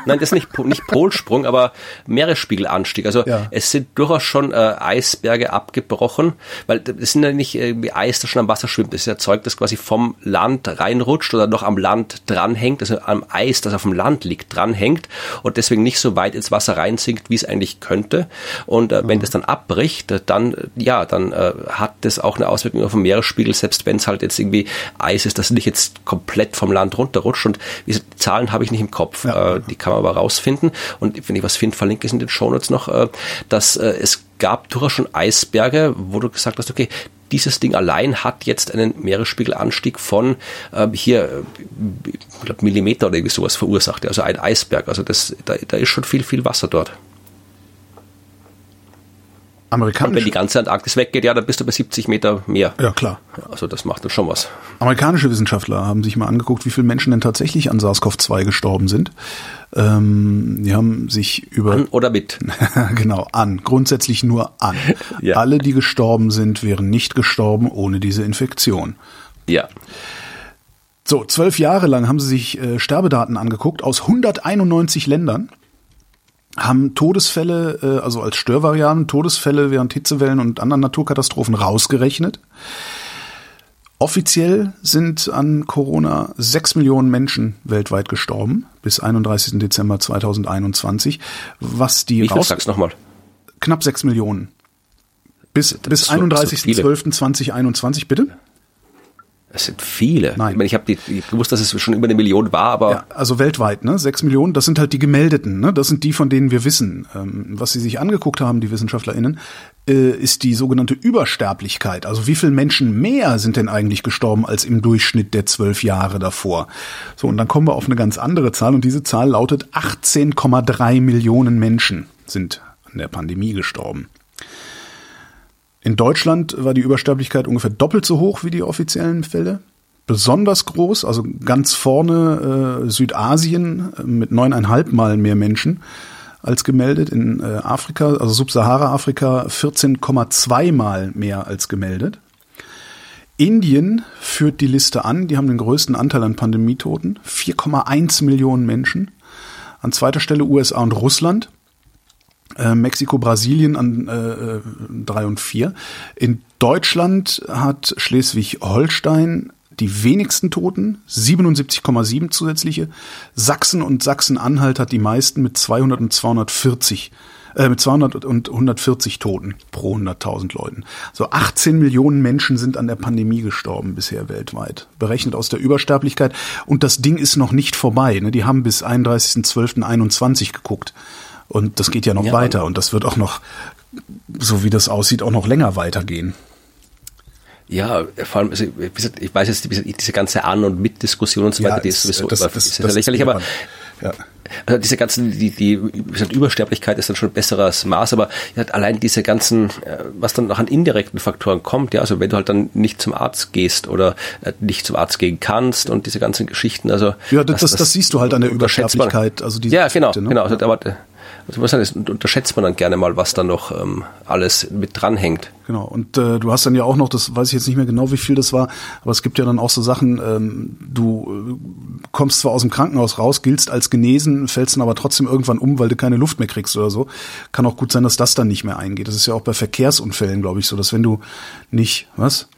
nein, das ist nicht nicht Polsprung, aber Meeresspiegelanstieg. Also Ja. es sind durchaus schon äh, Eisberge abgebrochen, weil das sind ja nicht irgendwie Eis, das schon am Wasser schwimmt. Das ist ja Zeug, das quasi vom Land reinrutscht oder noch am Land dranhängt, also am Eis, das auf dem Land liegt, dranhängt und deswegen nicht so weit ins Wasser reinsinkt, wie es eigentlich könnte. Und äh, wenn das dann abbricht, dann ja, dann äh, hat das auch eine Auswirkung auf den Meeresspiegel, selbst wenn es halt jetzt irgendwie Eis ist, das nicht jetzt komplett vom Land runterrutscht. Und wie gesagt, die Zahlen habe ich nicht im Kopf, Ja. äh, die kann man aber rausfinden. Und wenn ich was finde, verlinke ich es in den Shownotes noch, äh, dass äh, es gab durchaus schon Eisberge, wo du gesagt hast, okay, dieses Ding allein hat jetzt einen Meeresspiegelanstieg von äh, hier, ich glaube Millimeter oder irgendwie sowas verursacht. Also ein Eisberg. Also das, da, da ist schon viel, viel Wasser dort. Und wenn die ganze Antarktis weggeht, ja, dann bist du bei 70 Meter mehr. ja klar. Also das macht dann schon was. Amerikanische Wissenschaftler haben sich mal angeguckt, wie viele Menschen denn tatsächlich an SARS-CoV-2 gestorben sind. Ähm, die haben sich über An oder mit. genau an, grundsätzlich nur an. Ja. Alle, die gestorben sind, wären nicht gestorben ohne diese Infektion. Ja. So, zwölf Jahre lang haben sie sich äh, Sterbedaten angeguckt aus 191 Ländern, haben Todesfälle, äh, also als Störvarianten, Todesfälle während Hitzewellen und anderen Naturkatastrophen rausgerechnet. Offiziell sind an Corona sechs Millionen Menschen weltweit gestorben bis 31. Dezember 2021, was die Wie viel raus sagst nochmal? knapp sechs Millionen. Bis, bis so- so viele. 31.12.2021, bitte? Es sind viele. Nein. Ich meine, ich habe gewusst, dass es schon über eine Million war, aber Ja, also weltweit, ne? Sechs Millionen, das sind halt die gemeldeten, ne? Das sind die, von denen wir wissen. Ähm, was sie sich angeguckt haben, die WissenschaftlerInnen, äh, ist die sogenannte Übersterblichkeit. Also wie viele Menschen mehr sind denn eigentlich gestorben als im Durchschnitt der zwölf Jahre davor? So, und dann kommen wir auf eine ganz andere Zahl und diese Zahl lautet 18,3 Millionen Menschen sind an der Pandemie gestorben. In Deutschland war die Übersterblichkeit ungefähr doppelt so hoch wie die offiziellen Fälle. Besonders groß, also ganz vorne äh, Südasien äh, mit neuneinhalb Mal mehr Menschen als gemeldet. In äh, Afrika, also Subsahara-Afrika 14,2 Mal mehr als gemeldet. Indien führt die Liste an, die haben den größten Anteil an Pandemietoten, 4,1 Millionen Menschen. An zweiter Stelle USA und Russland äh, Mexiko, Brasilien an äh, drei und vier. In Deutschland hat Schleswig-Holstein die wenigsten Toten, 77,7 zusätzliche. Sachsen und Sachsen-Anhalt hat die meisten mit 200 und 240 äh, mit 200 und 140 Toten pro 100.000 Leuten. So 18 Millionen Menschen sind an der Pandemie gestorben bisher weltweit, berechnet aus der Übersterblichkeit. Und das Ding ist noch nicht vorbei. Ne? Die haben bis 31.12.21 geguckt. Und das geht ja noch Ja, weiter und das wird auch noch, so wie das aussieht, auch noch länger weitergehen. Ja, vor allem, also, ich weiß jetzt, diese ganze An- und Mitdiskussion und so weiter, ja, die ist sowieso das, das, ist das, lächerlich, aber ja. Also diese ganzen, die, die gesagt, Übersterblichkeit ist dann schon ein besseres Maß, aber ja, allein diese ganzen, äh, was dann noch an indirekten Faktoren kommt, ja, also wenn du halt dann nicht zum Arzt gehst oder äh, nicht zum Arzt gehen kannst und diese ganzen Geschichten, also ja, das, das, das siehst du halt an der Übersterblichkeit, also diese ja, genau, Geschichte, ne? genau, also, also was heißt, unterschätzt man dann gerne mal, was da noch ähm, alles mit dranhängt. Genau, und äh, du hast dann ja auch noch, das weiß ich jetzt nicht mehr genau, wie viel das war, aber es gibt ja dann auch so Sachen, ähm, du äh, kommst zwar aus dem Krankenhaus raus, giltst als genesen, fällst dann aber trotzdem irgendwann um, weil du keine Luft mehr kriegst oder so. Kann auch gut sein, dass das dann nicht mehr eingeht. Das ist ja auch bei Verkehrsunfällen, glaube ich, so, dass wenn du nicht, was?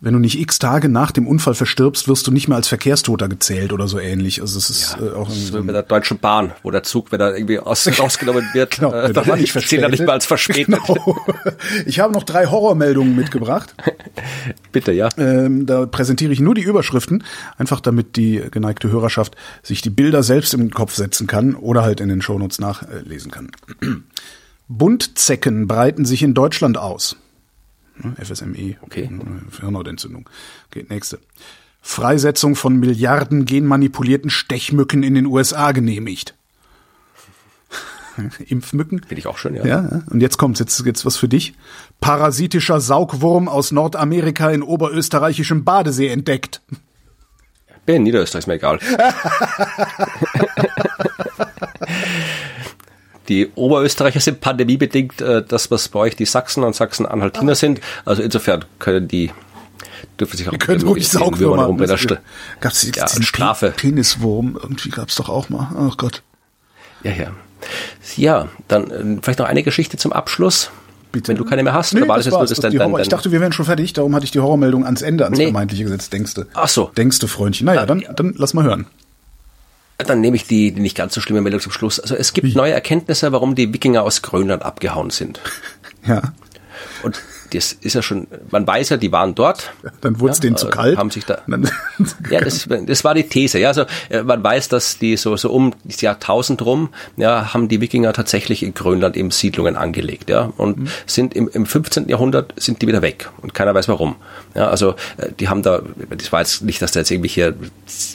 Wenn du nicht x Tage nach dem Unfall verstirbst, wirst du nicht mehr als Verkehrstoter gezählt oder so ähnlich. Also es ist ja, äh, auch so bei der Deutschen Bahn, wo der Zug, wenn er irgendwie aus, rausgenommen wird, genau, äh, dann war nicht zählt er nicht mehr als verspätet. Genau. Ich habe noch drei Horrormeldungen mitgebracht. Bitte, ja. Ähm, da präsentiere ich nur die Überschriften, einfach damit die geneigte Hörerschaft sich die Bilder selbst im Kopf setzen kann oder halt in den Shownotes nachlesen kann. Buntzecken breiten sich in Deutschland aus. Ne, FSME. Okay. Hirnhautentzündung. Okay, nächste. Freisetzung von Milliarden genmanipulierten Stechmücken in den USA genehmigt. Impfmücken. Finde ich auch schön, ja. ja. Und jetzt kommt jetzt, jetzt was für dich. Parasitischer Saugwurm aus Nordamerika in oberösterreichischem Badesee entdeckt. Bin in Niederösterreich, ist mir egal. Die Oberösterreicher sind pandemiebedingt äh, das, was bei euch die Sachsen und Sachsen-Anhaltiner ah. sind. Also insofern können die dürfen sich auch können ruhig Saugwürmer rumbrennen. Gab es ja, Strafe. Peniswurm, irgendwie gab es doch auch mal. Oh Gott. Ja, ja. Ja, dann äh, vielleicht noch eine Geschichte zum Abschluss. Bitte. Wenn du keine mehr hast, nee, war das, das jetzt nur das dein, dein, dein, Ich dachte, wir wären schon fertig, darum hatte ich die Horrormeldung ans Ende, ans nee. vermeintliche gesetzt, denkst du. Ach so. Denkst du, Freundchen. Naja, dann, dann lass mal hören. Dann nehme ich die, die nicht ganz so schlimme Meldung zum Schluss. Also es gibt Wie? neue Erkenntnisse, warum die Wikinger aus Grönland abgehauen sind. Ja. Und das ist ja schon, man weiß ja, die waren dort. Dann wurde es ja, denen zu kalt. Haben sich da, ja, das, das war die These. Ja, also äh, man weiß, dass die so, so um das Jahrtausend rum, ja, haben die Wikinger tatsächlich in Grönland eben Siedlungen angelegt, ja, und mhm. sind im, im 15. Jahrhundert sind die wieder weg und keiner weiß warum. Ja, also äh, die haben da, das war jetzt nicht, dass da jetzt irgendwie hier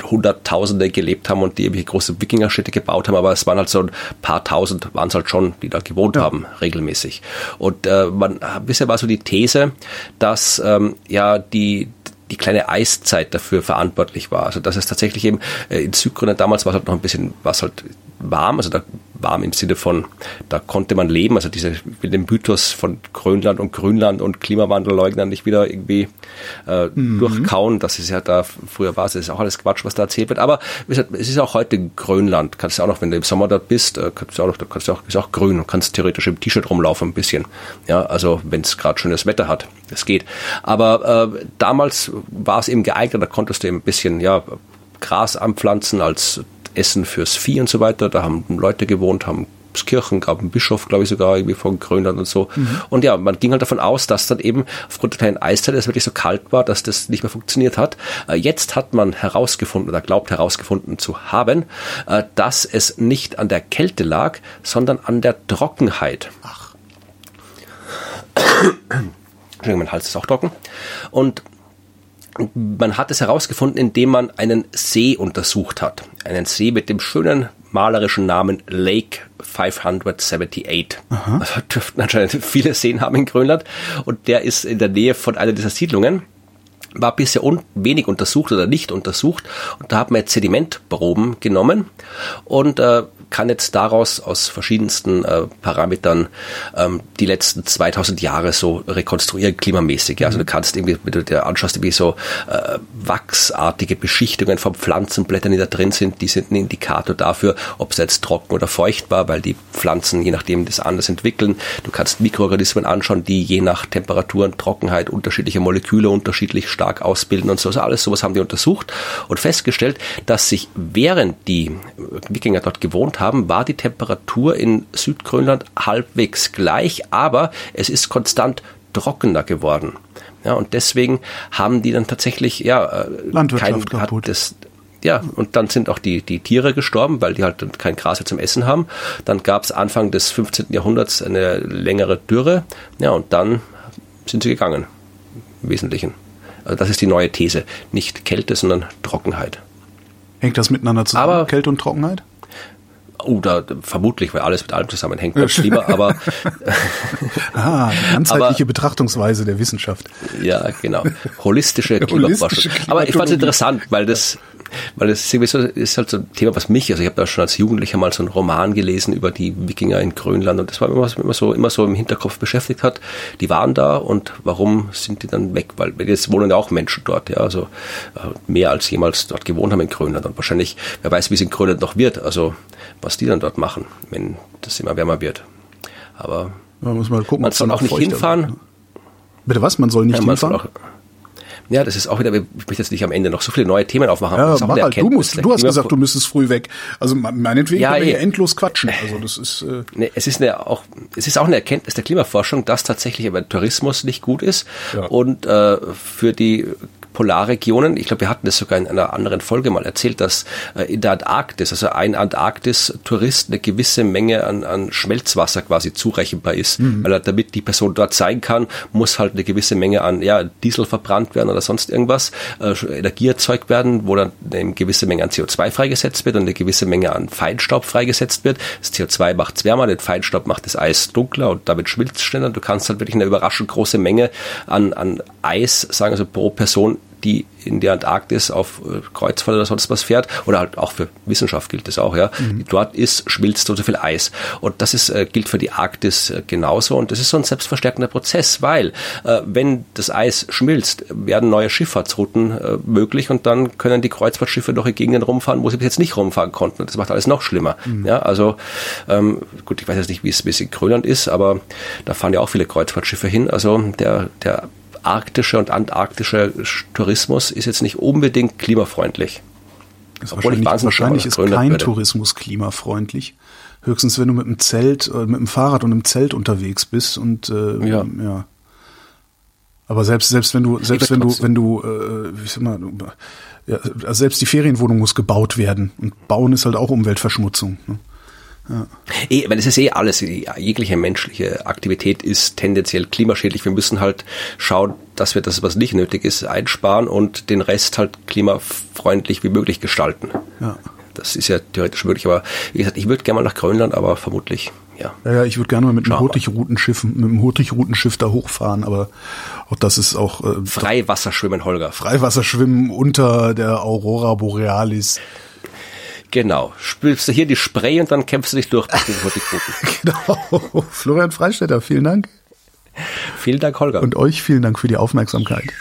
Hunderttausende gelebt haben und die irgendwelche große Wikingerstädte gebaut haben, aber es waren halt so ein paar Tausend, waren es halt schon, die da gewohnt ja. haben, regelmäßig. Und äh, man, bisher war so die These, dass ähm, ja die die kleine Eiszeit dafür verantwortlich war. Also dass es tatsächlich eben äh, in Südgrönland damals war es halt noch ein bisschen, was halt warm, also da warm im Sinne von, da konnte man leben, also diese, mit dem Mythos von Grönland und Grünland und Klimawandelleugnern nicht wieder irgendwie äh, mhm. durchkauen, das ist ja da, früher war es, das ist auch alles Quatsch, was da erzählt wird, aber wie gesagt, es ist auch heute Grönland, kannst du auch noch, wenn du im Sommer dort bist, äh, kannst du auch noch, da kannst du auch, ist auch grün und kannst theoretisch im T-Shirt rumlaufen ein bisschen, ja, also wenn es gerade schönes Wetter hat, das geht, aber äh, damals war es eben geeignet, da konntest du eben ein bisschen, ja, Gras anpflanzen als Essen fürs Vieh und so weiter. Da haben Leute gewohnt, haben Kirchen, gab einen Bischof, glaube ich, sogar irgendwie von Grönland und so. Mhm. Und ja, man ging halt davon aus, dass dann eben aufgrund der kleinen Eiszeit es wirklich so kalt war, dass das nicht mehr funktioniert hat. Äh, jetzt hat man herausgefunden oder glaubt herausgefunden zu haben, äh, dass es nicht an der Kälte lag, sondern an der Trockenheit. Ach. Entschuldigung, mein Hals ist auch trocken. Und man hat es herausgefunden, indem man einen See untersucht hat. Einen See mit dem schönen malerischen Namen Lake 578. Aha. Also dürften anscheinend viele Seen haben in Grönland. Und der ist in der Nähe von einer dieser Siedlungen war bisher un wenig untersucht oder nicht untersucht und da hat man jetzt Sedimentproben genommen und äh, kann jetzt daraus aus verschiedensten äh, Parametern ähm, die letzten 2000 Jahre so rekonstruieren, klimamäßig. Ja? Also du kannst irgendwie, wenn du dir anschaust, wie so äh, wachsartige Beschichtungen von Pflanzenblättern, die da drin sind, die sind ein Indikator dafür, ob es jetzt trocken oder feucht war, weil die Pflanzen, je nachdem, das anders entwickeln. Du kannst Mikroorganismen anschauen, die je nach Temperatur und Trockenheit unterschiedliche Moleküle unterschiedlich stark ausbilden und so. Also alles sowas haben die untersucht und festgestellt, dass sich während die Wikinger dort gewohnt haben, war die Temperatur in Südgrönland halbwegs gleich, aber es ist konstant trockener geworden. Ja, und deswegen haben die dann tatsächlich, ja, äh, Landwirtschaft kein, kaputt. Das, ja, und dann sind auch die, die Tiere gestorben, weil die halt kein Gras zum Essen haben. Dann gab es Anfang des 15. Jahrhunderts eine längere Dürre. Ja, und dann sind sie gegangen. im Wesentlichen. Also das ist die neue These. Nicht Kälte, sondern Trockenheit. Hängt das miteinander zusammen, Aber- Kälte und Trockenheit? Oh, da vermutlich, weil alles mit allem zusammenhängt, glaub ich lieber, aber Ah, ganzheitliche Betrachtungsweise der Wissenschaft. ja, genau. Holistische Klimaforschung. Holistische Aber ich fand es interessant, weil das, weil das ist, ist halt so ein Thema, was mich, also ich habe da schon als Jugendlicher mal so einen Roman gelesen über die Wikinger in Grönland und das war immer, was mich immer so, immer so im Hinterkopf beschäftigt hat. Die waren da und warum sind die dann weg? Weil jetzt wohnen ja auch Menschen dort, ja, also äh, mehr als jemals dort gewohnt haben in Grönland und wahrscheinlich, wer weiß, wie es in Grönland noch wird, also was die dann dort machen, wenn das immer wärmer wird. Aber Da muss man gucken, man soll auch nicht hinfahren. wird? Bitte was? Man soll nicht Ja, man hinfahren? Ja, das ist auch wieder, ich möchte jetzt nicht am Ende noch so viele neue Themen aufmachen. Ja, mach halt. Du, musst, du hast gesagt, du müsstest früh weg. Also me- meinetwegen Ja, können wir eh. hier endlos quatschen. Also das ist äh, Nee, es ist eine auch, es ist auch eine Erkenntnis der Klimaforschung, dass tatsächlich aber Tourismus nicht gut ist Ja. und äh, für die Polarregionen, ich glaube, wir hatten das sogar in einer anderen Folge mal erzählt, dass äh, in der Antarktis, also ein Antarktis-Tourist eine gewisse Menge an, an Schmelzwasser quasi zurechenbar ist, weil er, damit die Person dort sein kann, muss halt eine gewisse Menge an ja, Diesel verbrannt werden oder sonst irgendwas, äh, Energie erzeugt werden, wo dann eine gewisse Menge an CO2 freigesetzt wird und eine gewisse Menge an Feinstaub freigesetzt wird. Das CO2 macht es wärmer, den Feinstaub macht das Eis dunkler und damit schmilzt es schneller. Du kannst halt wirklich eine überraschend große Menge an, an Eis, sagen also pro Person die in der Antarktis auf äh, Kreuzfahrt oder sonst was fährt, oder halt auch für Wissenschaft gilt das auch, ja, die dort ist, schmilzt so viel Eis. Und das ist, äh, gilt für die Arktis äh, genauso. Und das ist so ein selbstverstärkender Prozess, weil wenn das Eis schmilzt, werden neue Schifffahrtsrouten möglich und dann können die Kreuzfahrtschiffe durch die Gegenden rumfahren, wo sie bis jetzt nicht rumfahren konnten. Und das macht alles noch schlimmer. Ja, also ähm, gut, ich weiß jetzt nicht, wie es wie es in Grönland ist, aber da fahren ja auch viele Kreuzfahrtschiffe hin. Also der, der arktische und antarktische Tourismus ist jetzt nicht unbedingt klimafreundlich. ist Obwohl ich wahrscheinlich, wahnsinnig wahrscheinlich ist kein würde. Tourismus klimafreundlich. Höchstens, wenn du mit dem Zelt, äh, mit dem Fahrrad und einem Zelt unterwegs bist und äh, Ja. ja. Aber selbst selbst wenn du selbst wenn du trotzdem- wenn du äh, wie sag mal, du- ja, also selbst die Ferienwohnung muss gebaut werden und bauen ist halt auch Umweltverschmutzung. Ne? Eh, weil es ist eh alles, jegliche menschliche Aktivität ist tendenziell klimaschädlich. Wir müssen halt schauen, dass wir das, was nicht nötig ist, einsparen und den Rest halt klimafreundlich wie möglich gestalten. Ja. Das ist ja theoretisch möglich, aber wie gesagt, ich würde gerne mal nach Grönland, aber vermutlich, ja. Ja, ja, ich würde gerne mal mit einem. Hurtigrutenschiff, mit einem Hurtigrutenschiff da hochfahren, aber auch das ist auch äh, Freiwasserschwimmen, Holger. Freiwasserschwimmen unter der Aurora Borealis. Genau. Spülst du hier die Spray und dann kämpfst du dich durch bis den Hurtigruten. Genau. Florian Freistetter, vielen Dank. Vielen Dank, Holger. Und euch vielen Dank für die Aufmerksamkeit.